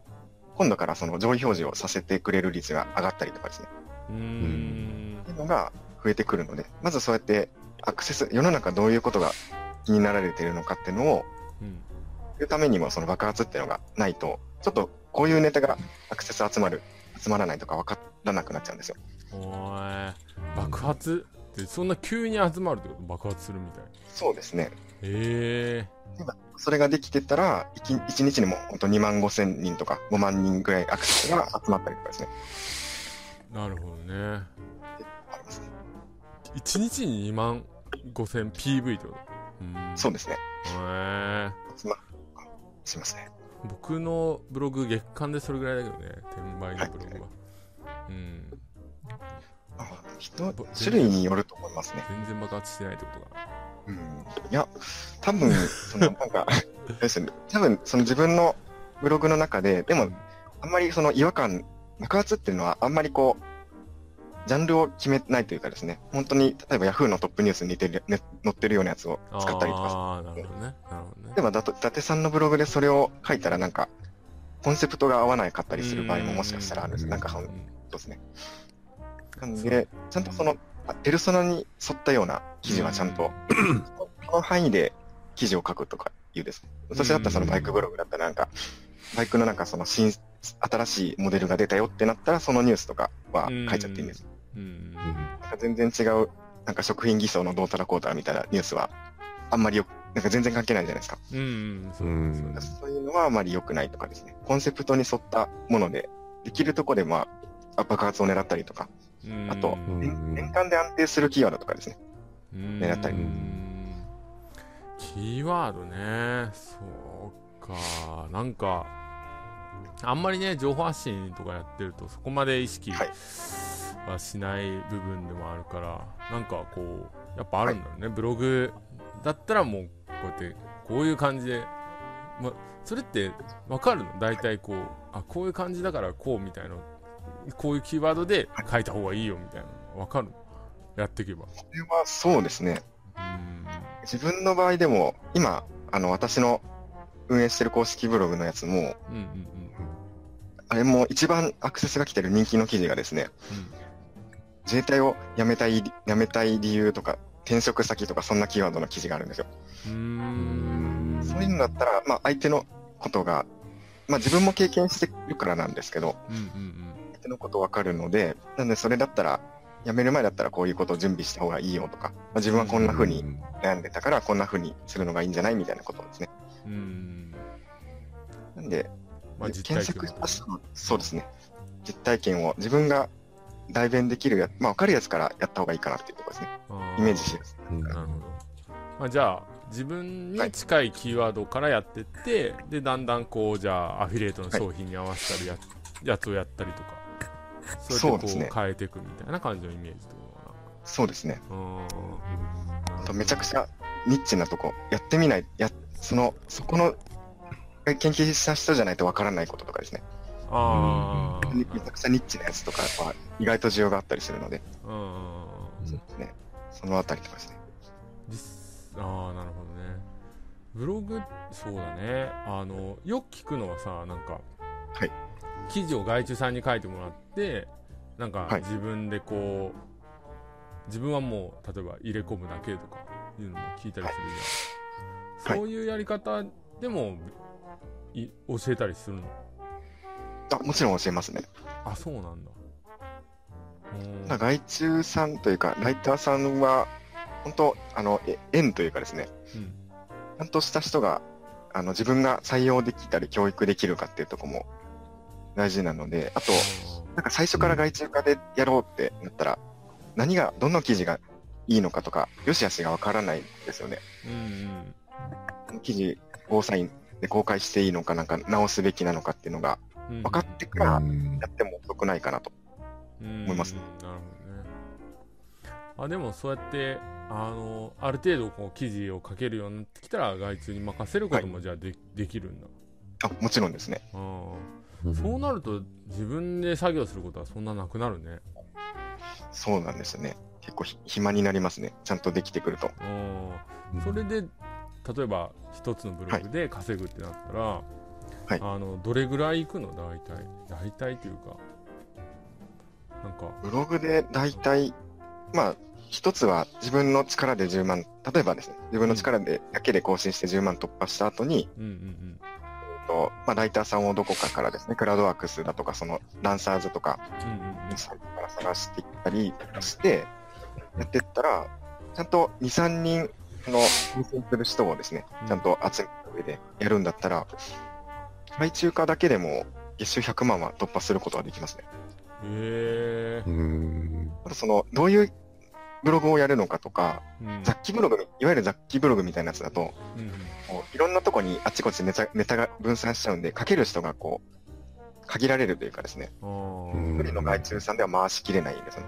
今度からその上位表示をさせてくれる率が上がったりとかですね。うん。っていうのが増えてくるので、まずそうやってアクセス、世の中どういうことが気になられているのかっていうのを、うん、いうためにもその爆発っていうのがないと、ちょっとこういうネタがアクセス集まる、集まらないとか分からなくなっちゃうんですよ。お爆発ってそんな急に集まるってこと？爆発するみたいそうですね。へえ。それができてたら1、1日にも本当2万5千人とか5万人ぐらいアクセスが集まったりとかですね。なるほどね。1日に2万 5000PV ってこと？そうですね。へえ。ま、しますね。僕のブログ月間でそれぐらいだけどね、転売のブログは。はい、うん。あ、人、種類によると思いますね。全然爆発してないってことかな。うん。いや、多分、[laughs] その、なんかですね、多分、その自分のブログの中で、でも、あんまりその違和感、爆発っていうのはあんまりこう、ジャンルを決めないというかですね、本当に、例えば Yahoo のトップニュースに似てる、ね、載ってるようなやつを使ったりとかああ、なるほどね。なるほどね。でも、だと、伊達さんのブログでそれを書いたらなんか、コンセプトが合わないかったりする場合ももしかしたらあるんです。なんかそうですね。なんで、ちゃんとその、ペルソナに沿ったような記事はちゃんと、[clears throat] この範囲で記事を書くとかいうですね。私だったらそのバイクブログだったらなんか、バイクのなんかその新、新しいモデルが出たよってなったら、そのニュースとかは書いちゃっていいんです。うん。なんか全然違う、なんか食品偽装のどうたらこうたらみたいなニュースは、あんまりよなんか全然関係ないじゃないですか。うん、そうそういうのはあまり良くないとかですね。コンセプトに沿ったもので、できるとこでまあ、爆発を狙ったりとか、あと、年間で安定するキーワードとかですね。狙ったり。キーワードね。そうか。なんか、あんまりね、情報発信とかやってると、そこまで意識はしない部分でもあるから、なんかこう、やっぱあるんだよね。はい、ブログだったらもう、こうやって、こういう感じで、ま、それってわかるの？大体こう、あ、こういう感じだからこうみたいな、こういうキーワードで書いた方がいいよみたいなわかる。やっていけば。それはそうですね。自分の場合でも、今、あの、私の運営してる公式ブログのやつも、うんうんうん、あれも一番アクセスが来てる人気の記事がですね、うん、自衛隊を辞めたい、辞めたい理由とか、転職先とかそんなキーワードの記事があるんですよ。うん。そういうのだったら、まあ相手のことが、まあ自分も経験してるからなんですけど、うんうんうん、相手のことわかるので、なんでそれだったら、辞める前だったらこういうことを準備した方がいいよとか、まあ、自分はこんな風に悩んでたからこんな風にするのがいいんじゃないみたいなことですね。うん。なんで、まあ、検索したそうですね。実体験を自分が代弁できるや、まあ、分かるやつからやった方がいいかなっていうところですね。イメージしやすい。なるほど。まあ、じゃあ、自分に近いキーワードからやってって、はい、で、だんだんこう、じゃあ、アフィリエイトの商品に合わせたりや、はい、やつをやったりとか、そうやってこう変えていくみたいな感じのイメージとそうですね。あとめちゃくちゃニッチなとこ、やってみない、や、その、そこの、研究した人じゃないとわからないこととかですね。ああ。めちゃくちゃニッチなやつとかは意外と需要があったりするので。うん。そうですね。そのあたりとかですね。ああ、なるほどね。ブログ、そうだね。あの、よく聞くのはさ、なんか、はい。記事を外注さんに書いてもらって、なんか自分でこう、自分はもう例えば入れ込むだけとかいうのも聞いたりするじゃん、はい、そういうやり方でもい教えたりするの？あもちろん教えますね。あそうなんだ。外注さんというかライターさんは本当あの縁というかですね、うん、ちゃんとした人があの自分が採用できたり教育できるかっていうとこも大事なのであとなんか最初から外注化でやろうってなったら、何が、どの記事がいいのかとか、よしあしがわからないですよね。うんうん、記事、ゴーサインで公開していいのか、なんか直すべきなのかっていうのが、分かってからやっても遅くないかなと。思います、ね、なるほどね。あ、でもそうやって、あの、ある程度こう記事を書けるようになってきたら、外注に任せることもじゃあではい、できるんだ。あ、もちろんですね。そうなると、自分で作業することはそんななくなるね。そうなんですね。結構暇になりますね。ちゃんとできてくると。それで、例えば一つのブログで稼ぐってなったら、はい、あのどれぐらいいくの？大体。大体というか。なんか。ブログで大体、まあ、一つは自分の力で10万、例えばですね、自分の力でだけで更新して10万突破した後に、うんうんうんと、まあ、ライターさんをどこかからですね、クラウドワークスだとか、その、ランサーズとか、サイトから探していったりして、やっていったら、ちゃんと2、3人の優先する人をですね、ちゃんと集めた上でやるんだったら、外注化だけでも月収100万は突破することができますね。へー。その、どういうブログをやるのかとか、うん、雑記ブログ、いわゆる雑記ブログみたいなやつだと、うん、いろんなとこにあっちこっちネタネタが分散しちゃうんで、書ける人がこう、限られるというかですね、一人の外注さんでは回しきれないんですね。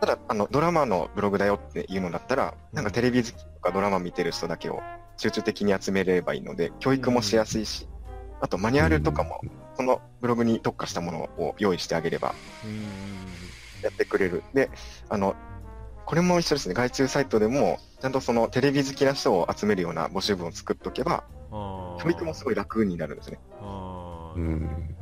ただ、あの、ドラマのブログだよっていうのだったら、なんかテレビ好きとかドラマ見てる人だけを集中的に集めればいいので、教育もしやすいし、あとマニュアルとかも、そのブログに特化したものを用意してあげれば、やってくれる。で、あの、これも一緒ですね。外注サイトでも、ちゃんとそのテレビ好きな人を集めるような募集文を作っておけば、教育もすごい楽になるんですね。うん、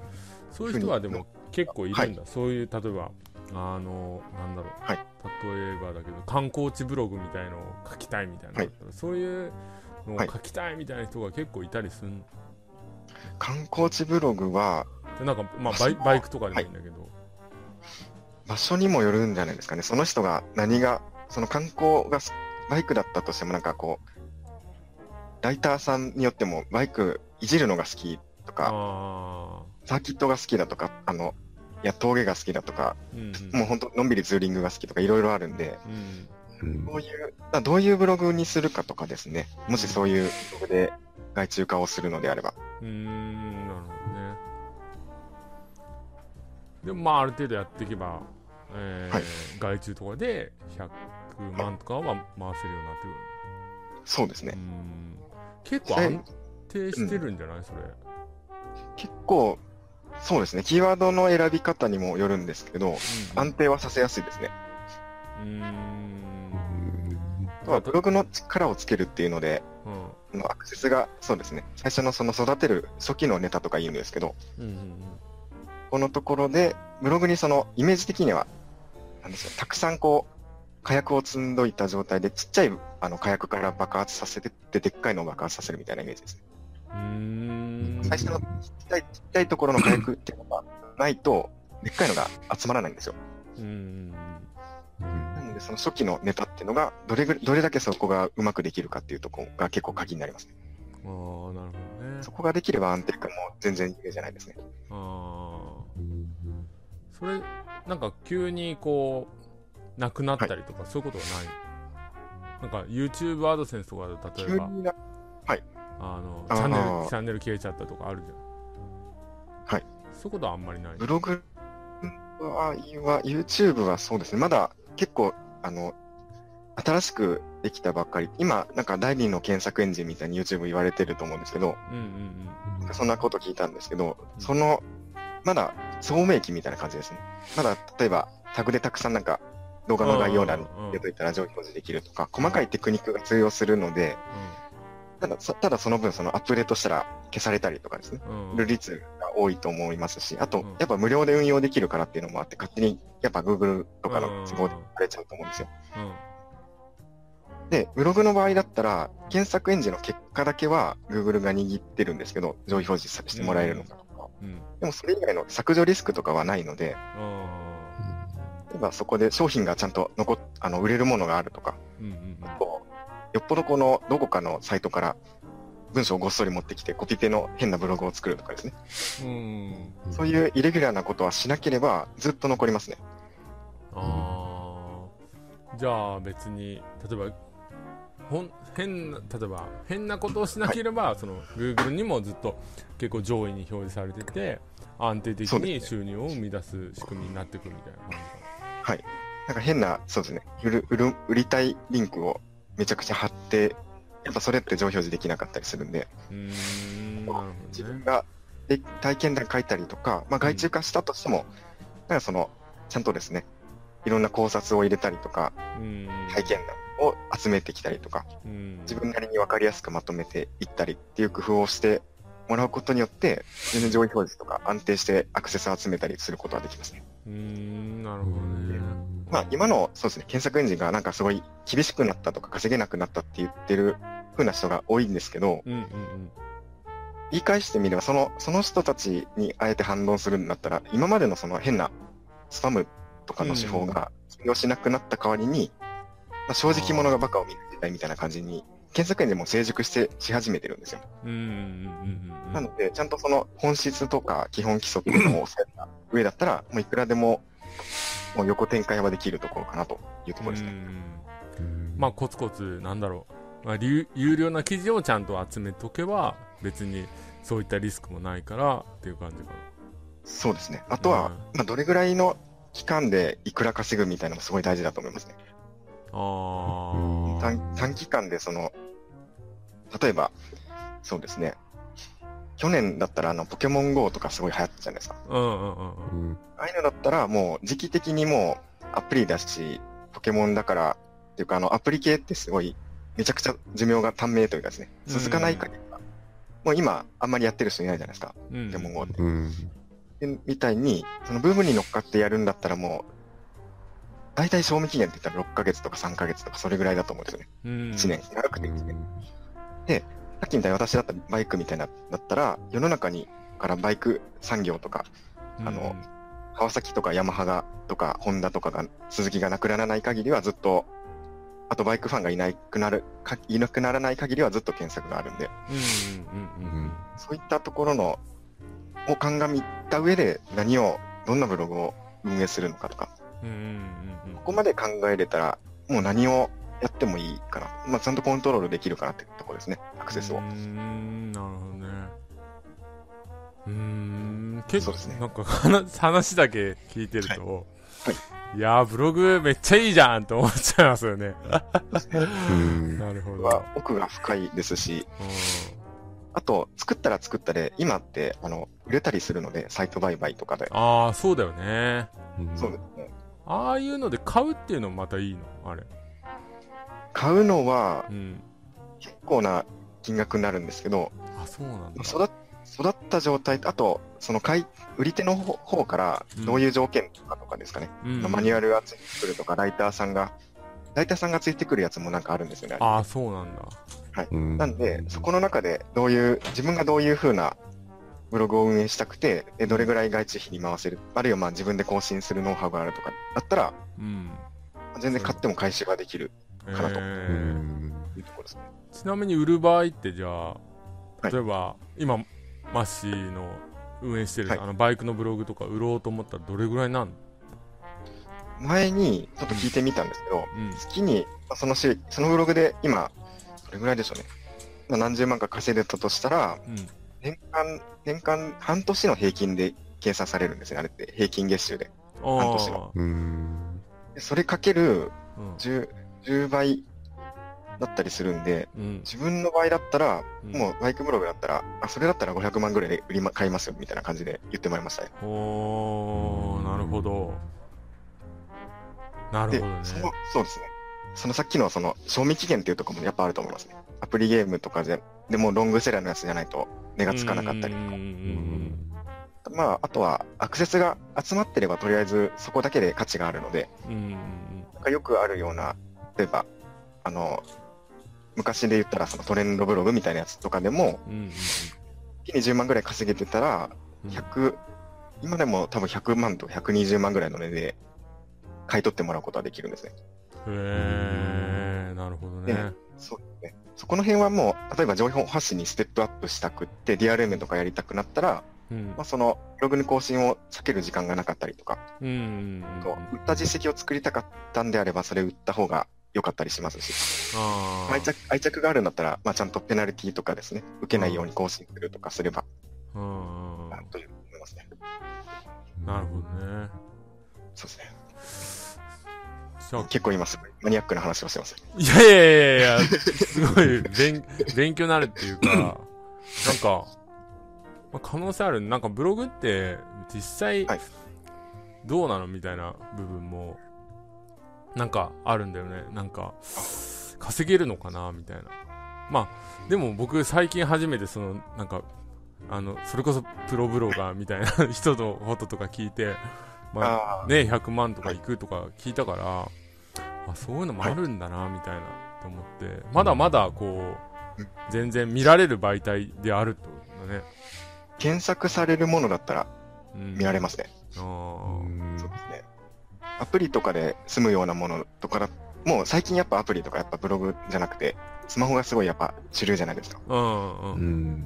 そういう人はでも結構いるんだ。はい、そういう、例えば、あの、なんだろう。はい、例えばだけど、観光地ブログみたいのを書きたいみたいな、はい、そういうのを書きたいみたいな人が結構いたりする、観光地ブログは、なんか、まあバイ、バイクとかでもいいんだけど、はい、場所にもよるんじゃないですかね。その人が何が、その観光がバイクだったとしてもなんかこう、ライターさんによってもバイクいじるのが好きとか、サーキットが好きだとか、あの、いや、峠が好きだとか、うんうん、もう本当のんびりツーリングが好きとかいろいろあるんで、うん、どういう、どういうブログにするかとかですね。もしそういうブログで外注化をするのであれば。うん、なるほどね。でもまあある程度やっていけば、えー、はい、外注とかで100万とかは回せるようになってくる。そうですね。結構安定してるんじゃない、うん、それ。結構、そうですね。キーワードの選び方にもよるんですけど、うん、安定はさせやすいですね。うん。とはブログの力をつけるっていうので、うん、アクセスが、そうですね。最初のその育てる初期のネタとか言うんですけど、うんうんうん、このところで、ブログにそのイメージ的には、なんですよ、たくさんこう、火薬を積んどいた状態で、ちっちゃいあの火薬から爆発させて、で、でっかいのを爆発させるみたいなイメージですね。うん最初のちっちゃい、ちっちゃいところの火薬っていうのがないと、でっかいのが集まらないんですよ。うんなので、その初期のネタっていうのが、どれぐどれだけそこがうまくできるかっていうところが結構鍵になりますね。ああ、なるほどね。そこができれば安定感も全然夢じゃないですね。ああ。それ、なんか急にこう、なくなったりとか、はい、そういうことはない？なんか YouTube アドセンスとかで例えば、はい、あのチャンネルチャンネル消えちゃったとかあるじゃん。はい。そういうことはあんまりない？ブログは YouTube はそうですね。まだ結構あの新しくできたばっかり。今なんか第二の検索エンジンみたいに YouTube 言われてると思うんですけど、うんうんうん、そんなこと聞いたんですけど、うん、そのまだ聡明期みたいな感じですね。まだ例えばタグでたくさんなんか動画の概要欄に入れといたら上位表示できるとか、細かいテクニックが通用するので、ただ、ただその分そのアップデートしたら消されたりとかですね、る率が多いと思いますし、あと、やっぱ無料で運用できるからっていうのもあって、勝手にやっぱ Google とかの都合でされちゃうと思うんですよ。で、ブログの場合だったら、検索エンジンの結果だけは Google が握ってるんですけど、上位表示してもらえるのかとか。でもそれ以外の削除リスクとかはないので、例えばそこで商品がちゃんと残あの売れるものがあるとか、うんうんうん、よっぽどこのどこかのサイトから文章をごっそり持ってきてコピペの変なブログを作るとかですね。うんそういうイレギュラーなことはしなければずっと残りますね。ああ。じゃあ別に、例えば、ほん変な、例えば変なことをしなければ、はい、その Google にもずっと結構上位に表示されてて、安定的に収入を生み出す仕組みになってくるみたいな感じかはい。なんか変な、そうですね。売る、売る、売りたいリンクをめちゃくちゃ貼って、やっぱそれって上表示できなかったりするんで、うんね、自分がで体験談書いたりとか、まあ外注化したとしても、うん、なんかその、ちゃんとですね、いろんな考察を入れたりとか、体験談を集めてきたりとか、自分なりに分かりやすくまとめていったりっていう工夫をしてもらうことによって、全然上位表示とか安定してアクセスを集めたりすることができますね。うん、なるほどね。まあ、今の、そうですね、検索エンジンがなんかすごい厳しくなったとか稼げなくなったって言ってる風な人が多いんですけど、うんうんうん、言い返してみれば、その、その人たちにあえて反論するんだったら、今までのその変なスパムとかの手法が通用しなくなった代わりに、まあ、正直者がバカを見る時代みたいな感じに検索エンジンも成熟してし始めてるんですよ。なので、ちゃんとその本質とか基本規則のを抑えた上だったら、もういくらでももう横展開はできるところかなというところですね。まあ、コツコツ、なんだろう。まあ、有料な記事をちゃんと集めとけば、別にそういったリスクもないからっていう感じかな。そうですね。あとは、まあ、どれぐらいの期間でいくら稼ぐみたいなのもすごい大事だと思いますね。あ短短期間でその、例えば、そうですね。去年だったらあの、ポケモン GO とかすごい流行ったじゃないですか。うんうんうん。ああいうのだったらもう時期的にもうアプリだし、ポケモンだから、っていうかあの、アプリ系ってすごい、めちゃくちゃ寿命が短命というかですね、続かない限りは、もう今あんまりやってる人いないじゃないですか。ポケモン GO って。みたいに、そのブームに乗っかってやるんだったらもう、大体賞味期限って言ったら6ヶ月とか3ヶ月とかそれぐらいだと思うんですよね。うん、1年、長くて1年。で、さっきみたいに私だったらバイクみたいな、だったら、世の中にからバイク産業とか、あの、川崎とかヤマハがとか、ホンダとかが、鈴木がなくならない限りはずっと、あとバイクファンがいなくなる、かいなくならない限りはずっと検索があるんで、そういったところの、を鑑みた上で何を、どんなブログを運営するのかとか、ここまで考えれたら、もう何をやってもいいかな。まあ、ちゃんとコントロールできるかなってところですね、アクセスを。うん、なるほどね。うん、結構、ね、なんか話だけ聞いてると、はいはい、いやー、ブログめっちゃいいじゃんって思っちゃいますよね。[laughs] なるほど。奥が深いですし、あと、作ったら作ったで、今って、あの、売れたりするので、サイト売買とかで。ああ、そうだよね。そう。ああいうので買うっていうのもまたいいの？あれ。買うのは、結構な金額になるんですけど、あ、そうなんだ。育育った状態、あと、その買い、売り手の方からどういう条件とかとかですかね。うん、マニュアルがついてくるとか、ライターさんが、ライターさんがついてくるやつもなんかあるんですよね。ああ、そうなんだ。はい。なんで、そこの中でどういう、自分がどういう風なブログを運営したくて、どれぐらい外注費に回せる、あるいはまあ自分で更新するノウハウがあるとかだったら、うん、全然買っても回収ができるかなと。いうところですね。ちなみに売る場合ってじゃあ、例えば、はい、今、マッシーの運営してる、はい、あのバイクのブログとか売ろうと思ったらどれぐらいなん前にちょっと聞いてみたんですけど、うん、月にそのしそのブログで今、どれぐらいでしょうね。何十万か稼いでたとしたら、うん、年間、年間半年の平均で計算されるんですね、あれって。平均月収で。半年の。それかける10、10倍だったりするんで、うん、自分の場合だったら、うん、もうバイクブログだったら、あ、それだったら500万ぐらいで売り、ま、買いますよ、みたいな感じで言ってもらいましたね。おー、なるほど。なるほどね。そそうですね。そのさっきのその、賞味期限っていうところもやっぱあると思いますね。アプリゲームとかで、でもロングセラーのやつじゃないと値がつかなかったりとか。まあ、あとは、アクセスが集まってれば、とりあえずそこだけで価値があるので、なんかよくあるような、例えば、あの、昔で言ったらそのトレンドブログみたいなやつとかでも、うんうん、月に10万ぐらい稼げてたら、100、うん、今でも多分100万と120万ぐらいの値で買い取ってもらうことはできるんですね。へえ、なるほどね。そうですね。そこの辺はもう、例えば情報発信にステップアップしたくって、DRM とかやりたくなったら、うん、まあ、そのブログの更新を避ける時間がなかったりとか、うんと売った実績を作りたかったんであれば、それ売った方が良かったりしますし、愛着愛着があるんだったら、まあ、ちゃんとペナルティとかですね、受けないように更新するとかすれば、うん、という思いますね。なるほどね。そうですね。結構今すごいマニアックな話をしてます。いやいやいやいや、すごい勉 [laughs] 勉強になるっていうか、なんか、まあ、可能性ある。なんかブログって実際、どうなのみたいな部分も、なんかあるんだよね。なんか、稼げるのかなみたいな。まあ、でも僕最近初めてその、なんか、あの、それこそプロブロガーみたいな人のこととか聞いて、まあ、ね、100万とかいくとか聞いたから、あ、そういうのもあるんだな、みたいな、と思って、まだまだこう、全然見られる媒体であるとね。検索されるものだったら見られますね。うん、そうですね。アプリとかで済むようなものとかだ、もう最近やっぱアプリとかやっぱブログじゃなくて、スマホがすごいやっぱ主流じゃないですか。うんうん。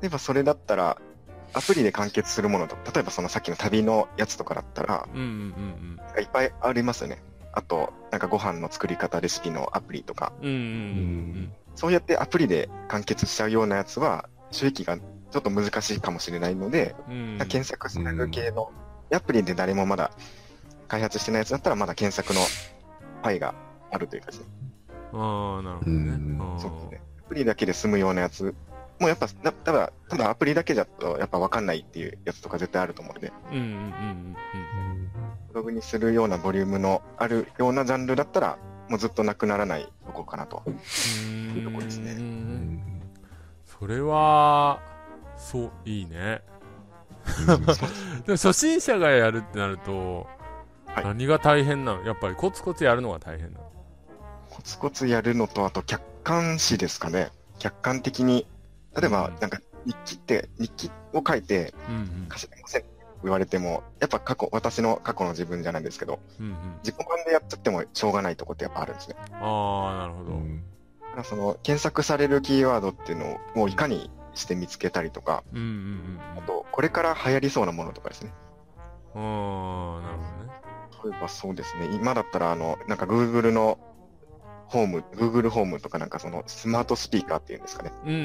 例えばそれだったら、アプリで完結するものと、例えばそのさっきの旅のやつとかだったら、うんうんうん、いっぱいありますよね。あと、なんかご飯の作り方レシピのアプリとか。そうやってアプリで完結しちゃうようなやつは、収益がちょっと難しいかもしれないので、うん、検索する系の、アプリで誰もまだ開発してないやつだったら、まだ検索のパイがあるというかですね。ああ、なるほどね。そうですね。アプリだけで済むようなやつもうやっぱ、ただ、ただアプリだけだとやっぱ分かんないっていうやつとか絶対あると思うので、うんうんうんうん。ブログにするようなボリュームのあるようなジャンルだったら、もうずっとなくならないとこかなと。いうところですね。それは、そう、いいね。[laughs] でも初心者がやるってなると、はい、何が大変なの？やっぱりコツコツやるのが大変なの？コツコツやるのと、あと客観視ですかね。客観的に、例えば、なんか日記って、日記を書いて、稼げません言われても、やっぱ過去、私の過去の自分じゃないですけど、うんうん、自己満でやっちゃってもしょうがないとこってやっぱあるんですね。ああ、なるほど。だからその、検索されるキーワードっていうのを、いかにして見つけたりとか、うんうんうん、あと、これから流行りそうなものとかですね。ああ、なるほどね。例えばそうですね、今だったら、あの、なんか Google のホーム、Google ホームとかなんかそのスマートスピーカーっていうんですかね。うんうんうん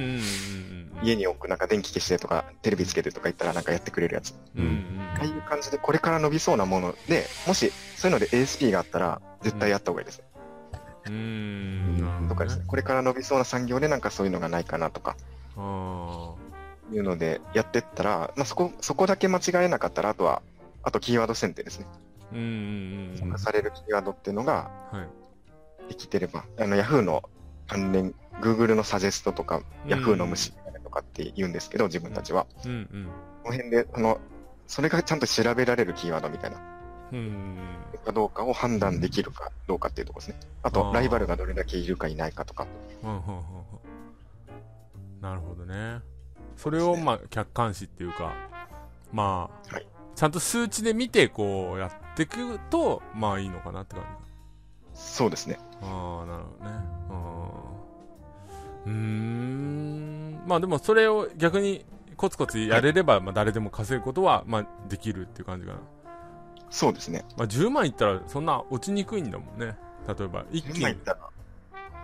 うん、家に置くなんか電気消してとかテレビつけてとか言ったらなんかやってくれるやつ。うんうん、ああいう感じでこれから伸びそうなもので、もしそういうので ASP があったら絶対やった方がいいです。うん。とかですね。これから伸びそうな産業でなんかそういうのがないかなとか。いうのでやってったら、まあ、そこ、そこだけ間違えなかったら、あとは、あとキーワード選定ですね。うんうんうん。されるキーワードっていうのが、はい。できてれば、あの、Yahoo の関連、Google のサジェストとか、Yahoo の虫とかって言うんですけど、自分たちは。うんうん。この辺で、あの、それがちゃんと調べられるキーワードみたいな。うん。かどうかを判断できるかどうかっていうところですね。あと、ライバルがどれだけいるかいないかとか。なるほどね。それを、まあ、客観視っていうか、まあ、はい、ちゃんと数値で見て、こう、やっていくと、まあいいのかなって感じ。そうですね。ああ、なるほどね。うん。まあでもそれを逆にコツコツやれれば、まあ誰でも稼ぐことは、まあできるっていう感じかな。そうですね。まあ10万いったらそんな落ちにくいんだもんね。例えば一気に。10万いったら。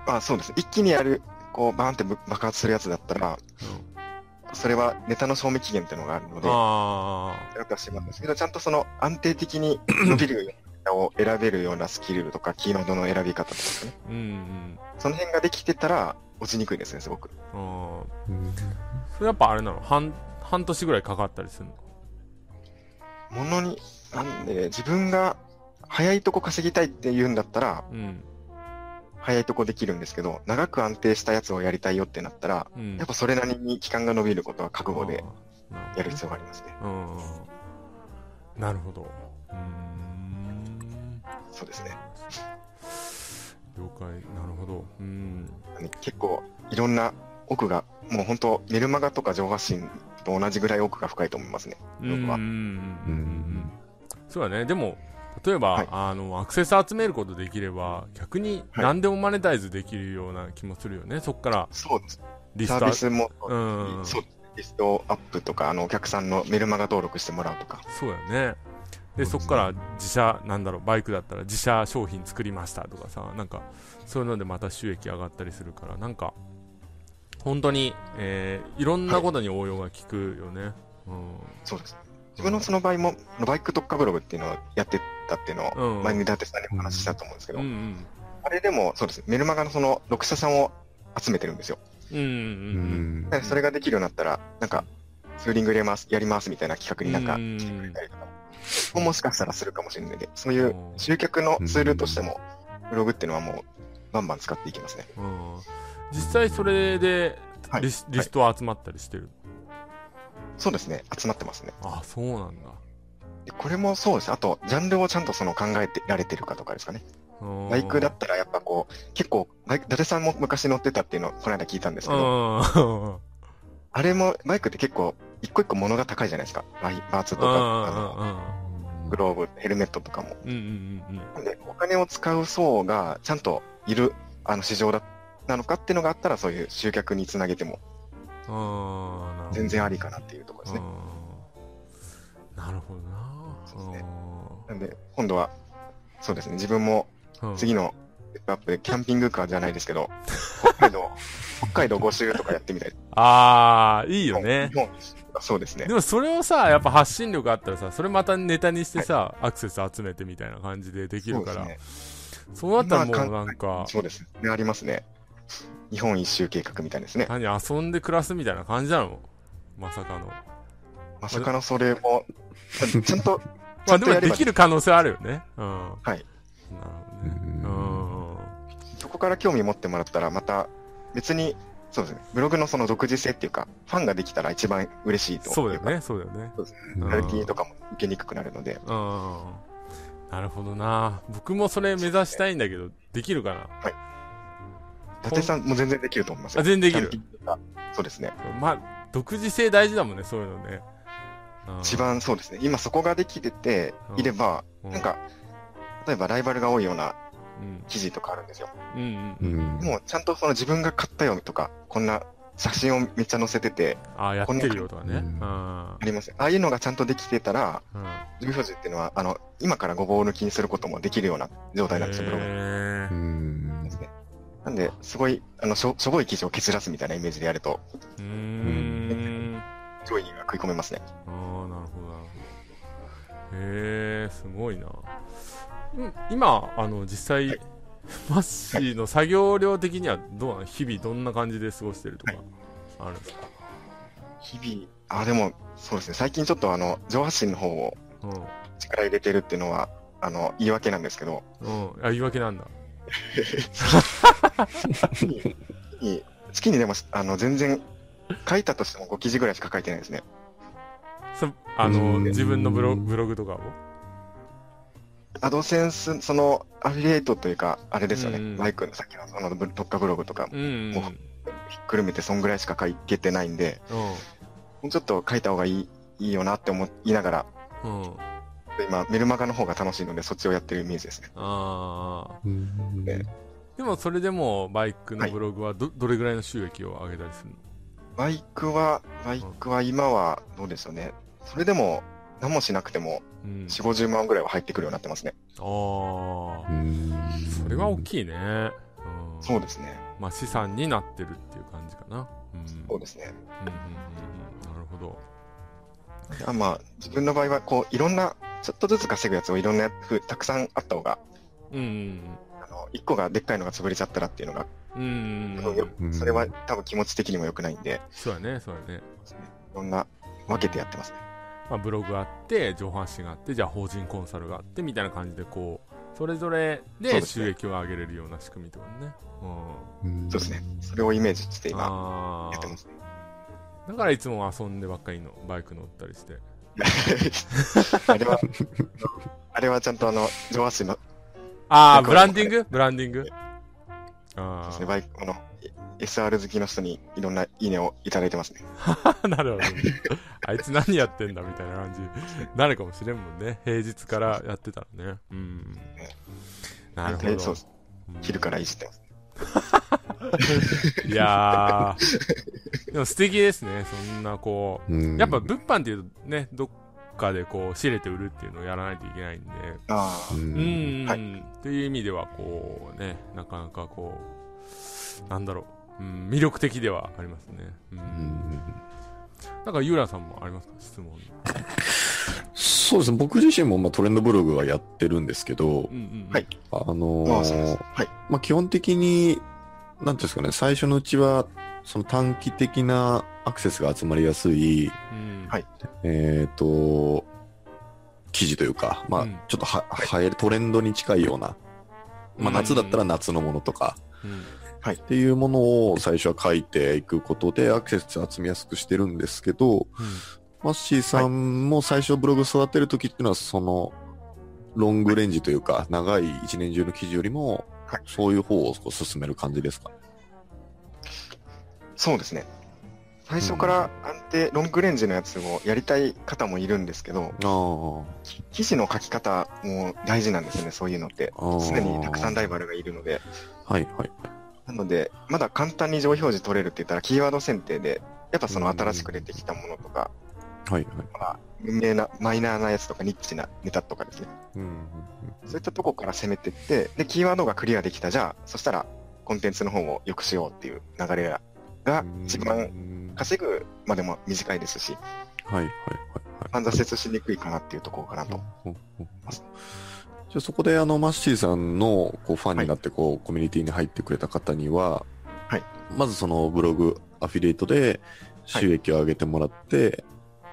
あそうです。一気にやる、こうバーンって爆発するやつだったら、うん、それはネタの賞味期限っていうのがあるので、ああ。やったしまうんですけど、ちゃんとその安定的に伸びるようを選べるようなスキルとか、キーワードの選び方とかね。うんうん。その辺ができてたら、落ちにくいですね、すごく。ああ。それやっぱあれなの？半、半年ぐらいかかったりするの？ものに、なんで、自分が早いとこ稼ぎたいって言うんだったら、うん、早いとこできるんですけど、長く安定したやつをやりたいよってなったら、うん、やっぱそれなりに期間が伸びることは覚悟でやる必要がありますね。なるほど。うんそうですね。了解、なるほど。うん。結構、いろんな奥が、もう本当、メルマガとか上発信と同じぐらい奥が深いと思いますね、僕は。うん。そうだね。でも、例えば、はい、あの、アクセス集めることできれば、逆に何でもマネタイズできるような気もするよね、はい、そこから。そう。リストサービスも、うん、そうリストアップとか、あの、お客さんのメルマガ登録してもらうとか。そうやね。で、そこから自社、なんだろう、バイクだったら自社商品作りましたとかさ、なんか、そういうのでまた収益上がったりするから、なんか、本当に、えー、いろんなことに応用が効くよね。はい、うん。そうです。自分のその場合も、バイク特化ブログっていうのをやってたっていうのを、前に伊達さんにお話ししたと思うんですけど、うんうん、あれでも、そうです。メルマガのその6社さんを集めてるんですよ。うんうんうん。それができるようになったら、なんか、ツーリング入れます、やりますみたいな企画になんか来てくれたりとかももしかしたらするかもしれないそういう集客のツールとしても、ブログっていうのはもう、バンバン使っていきますね。実際それでリスはい、リストは集まったりしてる、そうですね、集まってますね。あそうなんだ。これもそうです。あと、ジャンルをちゃんとその考えてられてるかとかですかね。バイクだったらやっぱこう、結構、伊達さんも昔乗ってたっていうのをこの間聞いたんですけど、あれも、バイクって結構、一個一個物が高いじゃないですか。パーツとか、あの、グローブ、ヘルメットとかも。なんで、お金を使う層がちゃんといる、あの、市場だ、なのかっていうのがあったら、そういう集客につなげても、全然ありかなっていうところですね。なるほどなそうですね。なんで、今度は、そうですね、自分も、次のステップアップでキャンピングカーじゃないですけど、[laughs] 北海道、北海道5周とかやってみたい。ああ、いいよね。日本そうですね。でもそれをさ、やっぱ発信力あったらさ、それまたネタにしてさ、はい、アクセス集めてみたいな感じでできるから。そう、ね,、なったらもうなんか。そうですね。ありますね。日本一周計画みたいですね。何遊んで暮らすみたいな感じなの？まさかの。まさかのそれも、[laughs] ちゃんと、まあでもできる可能性あるよね。うん。はい。なるほどね。うん。そこから興味持ってもらったら、また別にそうですね。ブログのその独自性っていうか、ファンができたら一番嬉しいとそうだよね、そうだよね。そうですね。やる気とかも受けにくくなるので。うん。なるほどな僕もそれ目指したいんだけど、できるかな？はい。伊達さんも全然できると思いますあ、全然できる。そうですね。まあ、独自性大事だもんね、そういうのね。一番そうですね。今そこができてて、いれば、なんか、例えばライバルが多いような記事とかあるんですよ。うんうん、もうちゃんとその自分が買ったよとか、こんな写真をめっちゃ載せてて、ああ、やってるよとかね。あります。ああいうのがちゃんとできてたら、うん、表示っていうのは、あの、今からごぼう抜きにすることもできるような状態なんですよ、ブログ。ですね。なんで、すごい、あの、しょ、しょぼい記事を削らすみたいなイメージでやると、うん。上位が食い込めますね。ああ、なるほど、なるほど。へえ、すごいな。今、あの、実際、はい、マッシーの作業量的にはどう日々どんな感じで過ごしてるとか、あるんですか、日々、あ、でも、そうですね、最近ちょっとあの、上半身の方を力入れてるっていうのは、あの、言い訳なんですけど。うん、あ、言い訳なんだ。月にでも、あの、全然、書いたとしても5記事ぐらいしか書いてないですね。そあの、自分のブロブログとかを？アドセンス、その、アフィリエイトというか、あれですよね。マイクのさっきのその特化ブログとかも、ひっくるめてそんぐらいしか書けてないんで、もうちょっと書いた方がいいいいよなって思いながら、うん、今、メルマガの方が楽しいので、そっちをやってるイメージですね。ああ、ね。でも、それでも、バイクのブログはど、はい、どれぐらいの収益を上げたりするの？バイクは、バイクは今はどうでしょうね。それでも、何もしなくても、うん、4、50万ぐらいは入ってくるようになってますね。ああ。それは大きいね。うん、そうですね。まあ資産になってるっていう感じかな。うん、そうですね。うんうんうん、なるほど。あまあ、自分の場合は、こう、いろんな、ちょっとずつ稼ぐやつをいろんなふたくさんあった方が、うん、あの、一個がでっかいのが潰れちゃったらっていうのが、うん、それは多分気持ち的にも良くないんで、そうやね、そうやね。いろんな分けてやってますね。まあ、ブログあって、上半身があって、じゃあ法人コンサルがあって、みたいな感じで、こう、それぞれで収益を上げれるような仕組みってことね。うん。そうですね。それをイメージして今、やってますね。だからいつも遊んでばっかりのバイク乗ったりして。[laughs] あれは、あれはちゃんとあの、上半身の。ああ、ブランディング？ブランディング？ああ。ね、バイク、この、SR 好きの人にいろんないいねをいただいてますね。[laughs] なるほど、あいつ何やってんだみたいな感じなるかもしれんもんね。平日からやってたらね。うん。なるほど。そう昼からいじってます。いやー、でも素敵ですね。そんなこう、やっぱ物販っていうとね、どっかでこう、仕入れて売るっていうのをやらないといけないんで、あうん、はい、という意味ではこうね、なかなかこう、なんだろう、うん、魅力的ではありますね。うん。うんなんか、ゆうらさんもありますか？質問。そうですね。僕自身もまあトレンドブログはやってるんですけど、うんうん、はい。あのー、はい。まあ基本的に、なんていうんですかね、最初のうちは、その短期的なアクセスが集まりやすい、うん、はい。えっ、ー、と、記事というか、まあ、ちょっとは、は、はい、えるトレンドに近いような、まあ夏だったら夏のものとか、うん、はい。っていうものを最初は書いていくことでアクセス集めやすくしてるんですけど、うん、マッシーさんも最初ブログ育てるときっていうのはそのロングレンジというか長い一年中の記事よりもそういう方を進める感じですか？そうですね。最初から安定、うん、ロングレンジのやつをやりたい方もいるんですけど、記事の書き方も大事なんですよね、そういうのって。すでにたくさんライバルがいるので。はいはい。なので、まだ簡単に上表示取れるって言ったら、キーワード選定で、やっぱその新しく出てきたものとか、はいはい。まあ、無名な、マイナーなやつとか、ニッチなネタとかですね。うんうんうん、そういったとこから攻めていって、で、キーワードがクリアできた、じゃあ、そしたら、コンテンツの方を良くしようっていう流れが、一番稼ぐまでも短いですし、はいはいはい、はい。挫折しにくいかなっていうところかなと思います。じゃあそこであのマッシーさんのこうファンになってこう、はい、コミュニティに入ってくれた方には、はい、まずそのブログアフィリエイトで収益を上げてもらって、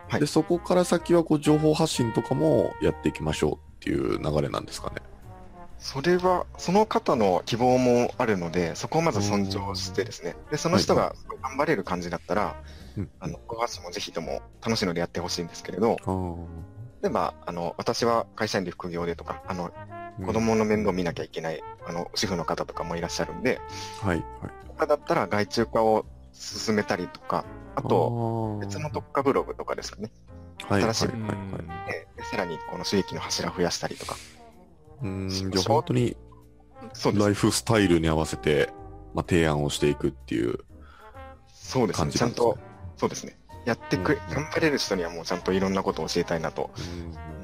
はい、でそこから先はこう情報発信とかもやっていきましょうっていう流れなんですかね。それは、その方の希望もあるので、そこをまず尊重してですね、で、その人が頑張れる感じだったら、はい、あの、ご発信もぜひとも楽しいのでやってほしいんですけれど、例えば、あの、私は会社員で副業でとか、あの、子供の面倒見なきゃいけない、あの、主婦の方とかもいらっしゃるんで、はい、はい。だったら外注化を進めたりとか、あと、別の特化ブログとかですかね。はい。新しい、はいはいはい、さらにこの収益の柱を増やしたりとか。うん、じゃあ本当に、そうです。ライフスタイルに合わせて、まあ、提案をしていくっていう、そうですね。ちゃんと、そうですね。やってくれ、頑張れる人にはもうちゃんといろんなことを教えたいなと思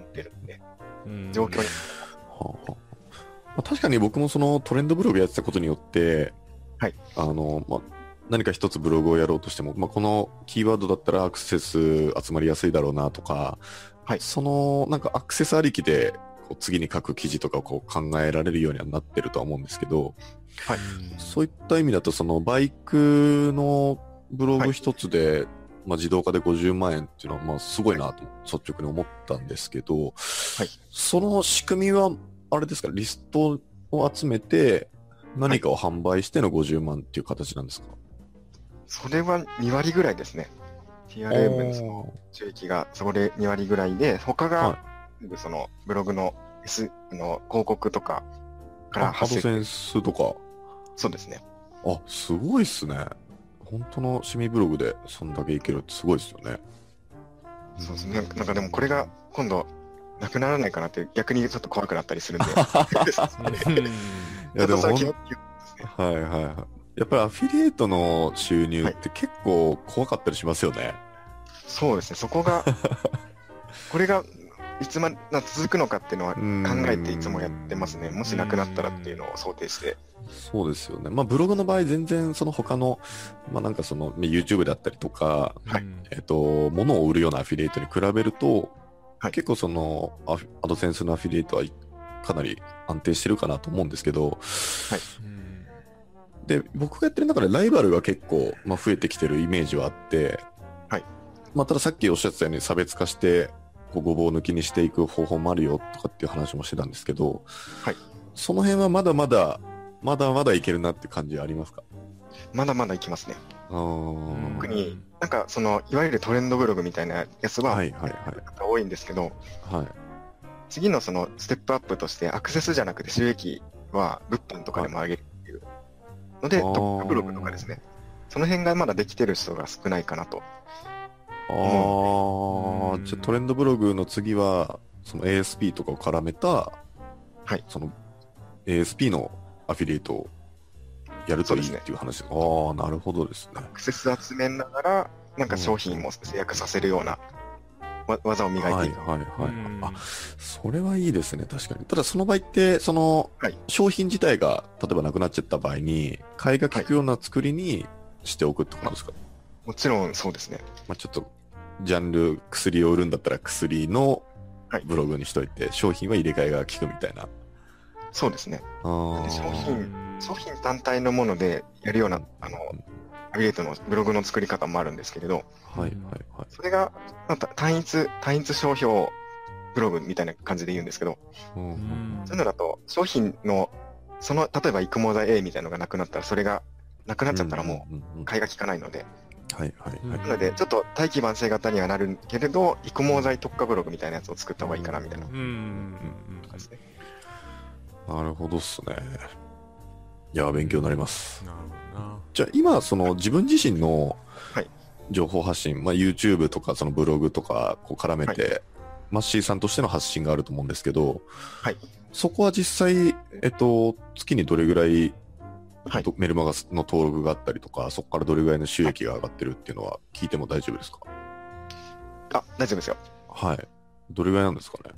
ってるんで、ん。状況に。はあはあ、確かに僕もそのトレンドブログやってたことによって、はい。あの、まあ、何か一つブログをやろうとしても、まあ、このキーワードだったらアクセス集まりやすいだろうなとか、はい、そのなんかアクセスありきでこう次に書く記事とかをこう考えられるようにはなってるとは思うんですけど、はい、そういった意味だとそのバイクのブログ一つで、はい、まあ、自動化で50万円っていうのはまあすごいなと率直に思ったんですけど、はい、その仕組みはあれですか？リストを集めて何かを販売しての50万っていう形なんですか、それは2割ぐらいですね。TRM の収益がそれ2割ぐらいで、他が、そのブログの S の広告とかから発生。ハドセンスとか。そうですね。あ、すごいっすね。本当の趣味ブログでそんだけいけるってすごいですよね。そうですね。なんかでもこれが今度なくならないかなって逆にちょっと怖くなったりするんで。[laughs] いやでも、はいはいはい。やっぱりアフィリエイトの収入って結構怖かったりしますよね。はい、そうですね、そこが、[laughs] これがいつまで続くのかっていうのは考えていつもやってますね。もしなくなったらっていうのを想定して。そうですよね。まあブログの場合全然その他の、まあなんかその YouTube だったりとか、はい、えっ、ー、と、物を売るようなアフィリエイトに比べると、はい、結構そのアアドセンスのアフィリエイトはかなり安定してるかなと思うんですけど、はい。で、僕がやってる中でライバルが結構、まあ、増えてきてるイメージはあって、はい。まあ、たださっきおっしゃってたように差別化して、ごぼう抜きにしていく方法もあるよとかっていう話もしてたんですけど、はい。その辺はまだまだ、まだまだいけるなって感じありますか？まだまだいきますね。特に、なんかその、いわゆるトレンドブログみたいなやつは、はいはいはい。多いんですけど、はい。次のそのステップアップとしてアクセスじゃなくて収益は物販とかでも上げるので、トップブログとかですね。その辺がまだできてる人が少ないかなと。ああ、じゃあトレンドブログの次は、その ASP とかを絡めた、はい。その ASP のアフィリエイトをやるといいっていう話。ね、ああ、なるほどですね。アクセス集めながら、なんか商品も制約させるような技を磨いていく。はいはいはい。あ、それはいいですね、確かに。ただその場合って、その、はい、商品自体が、例えばなくなっちゃった場合に、買いが利くような作りにしておくってことですか、はい、もちろんそうですね。まあちょっと、ジャンル、薬を売るんだったら薬のブログにしといて、はい、商品は入れ替えが効くみたいな。そうですね。商品、商品単体のものでやるような、あの、アフィリエイトのブログの作り方もあるんですけれど、はいはいはい。それが、まあ、単一、単一商標ブログみたいな感じで言うんですけど、うん、そういうのだと、商品の、その、例えば育毛剤 A みたいなのがなくなったら、それがなくなっちゃったらもう、買いが効かないので、はいはいはい。なので、ちょっと大器晩成型にはなるけれど、育毛剤特化ブログみたいなやつを作った方がいいかなみたいな。うん。なるほどっすね。いや、勉強になります。なるほど。じゃあ今、その自分自身の情報発信、まあ、YouTube とかそのブログとかこう絡めて、はい、マッシーさん。としての発信があると思うん。ですけど、はい、そこは実際、えっと、月にどれぐらい、はい、メルマガの登録があったりとか、そこからどれぐらいの収益が上がってるっていうのは聞いても大丈夫ですか？あ、大丈夫ですよ。はい。どれぐらいなんですかね？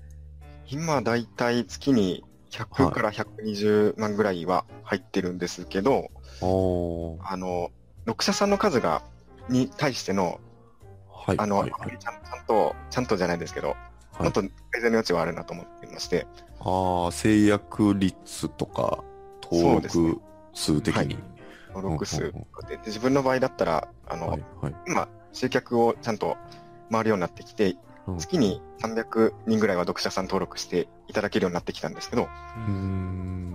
今、だいたい月に100から120万ぐらいは入ってるんですけど、あの、読者さんの数が、に対しての、はい、あの、はいはい、ちゃんちゃんと、ちゃんとじゃないですけど、はい、もっと改善の余地はあるなと思っていまして。ああ、制約率とか、登録数的に。登録数で、自分の場合だったら、あの、今、集客をちゃんと回るようになってきて、月に300人ぐらいは読者さん登録していただけるようになってきたんですけど、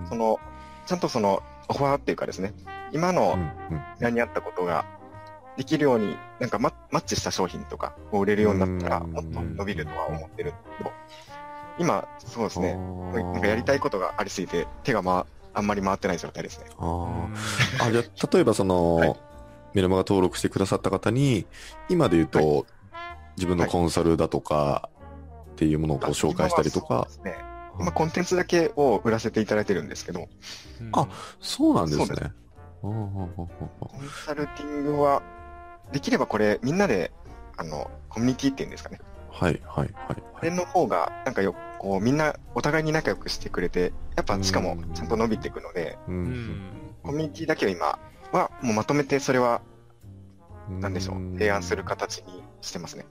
その、ちゃんとその、オファーっていうかですね、今の依頼に合ったことができるように、なんかママッチした商品とかを売れるようになったら、もっと伸びるとは思ってるけど、今、そうですね、なんかやりたいことがありすぎて、手が、まあ、あんまり回ってない状態ですね。ああ。じゃあ、例えばその、はい、メルマガ登録してくださった方に、今で言うと、はい、自分のコンサルだとか、っていうものをこう紹介したりとか。今ね。今コンテンツだけを売らせていただいてるんですけど。あ、そうなんですね。すコンサルティングは、できればこれみんなで、あの、コミュニティっていうんですかね。はいはいはい。あれの方が、なんかよ、こうみんなお互いに仲良くしてくれて、やっぱしかもちゃんと伸びていくので、コミュニティだけを今はもうまとめてそれは、なんでしょう、提案する形にしてますね。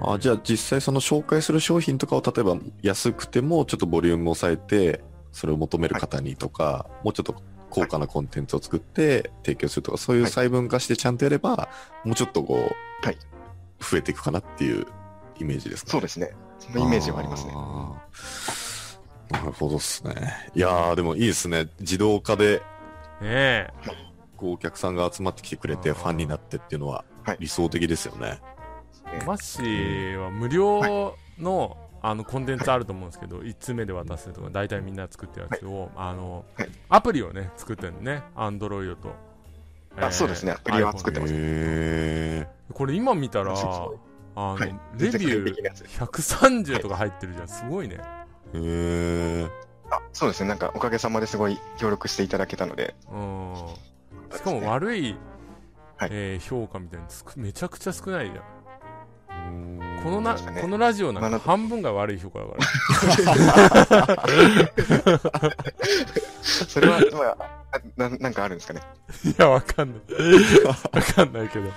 あじゃあ実際その紹介する商品とかを例えば安くてもちょっとボリュームを抑えてそれを求める方にとか、はい、もうちょっと高価なコンテンツを作って提供するとか、そういう細分化してちゃんとやれば、もうちょっとこう、はい、増えていくかなっていうイメージですか、ね、そうですね。そのイメージはありますね。なるほどっすね。いやー、でもいいですね。自動化で、ねこうお客さんが集まってきてくれてファンになってっていうのは理想的ですよね。マッシーは無料の、あのコンテンツあると思うんですけど、1通目で渡すとか、大体みんな作ってるやつを、あの、アプリをね、作ってるのね、アンドロイドと。あ、そうですね、アプリは作ってます。これ今見たら、あの、レビュー130とか入ってるじゃん、すごいね。へえ。あ、そうですね、なんかおかげさまですごい協力していただけたので。うん。しかも悪い、え評価みたいなめちゃくちゃ少ないじゃん。このな、ね、このラジオなんか半分が悪い評価だから。[laughs] それは、まあ、な、なんかあるんですかね？いや、わかんない。わかんないけど。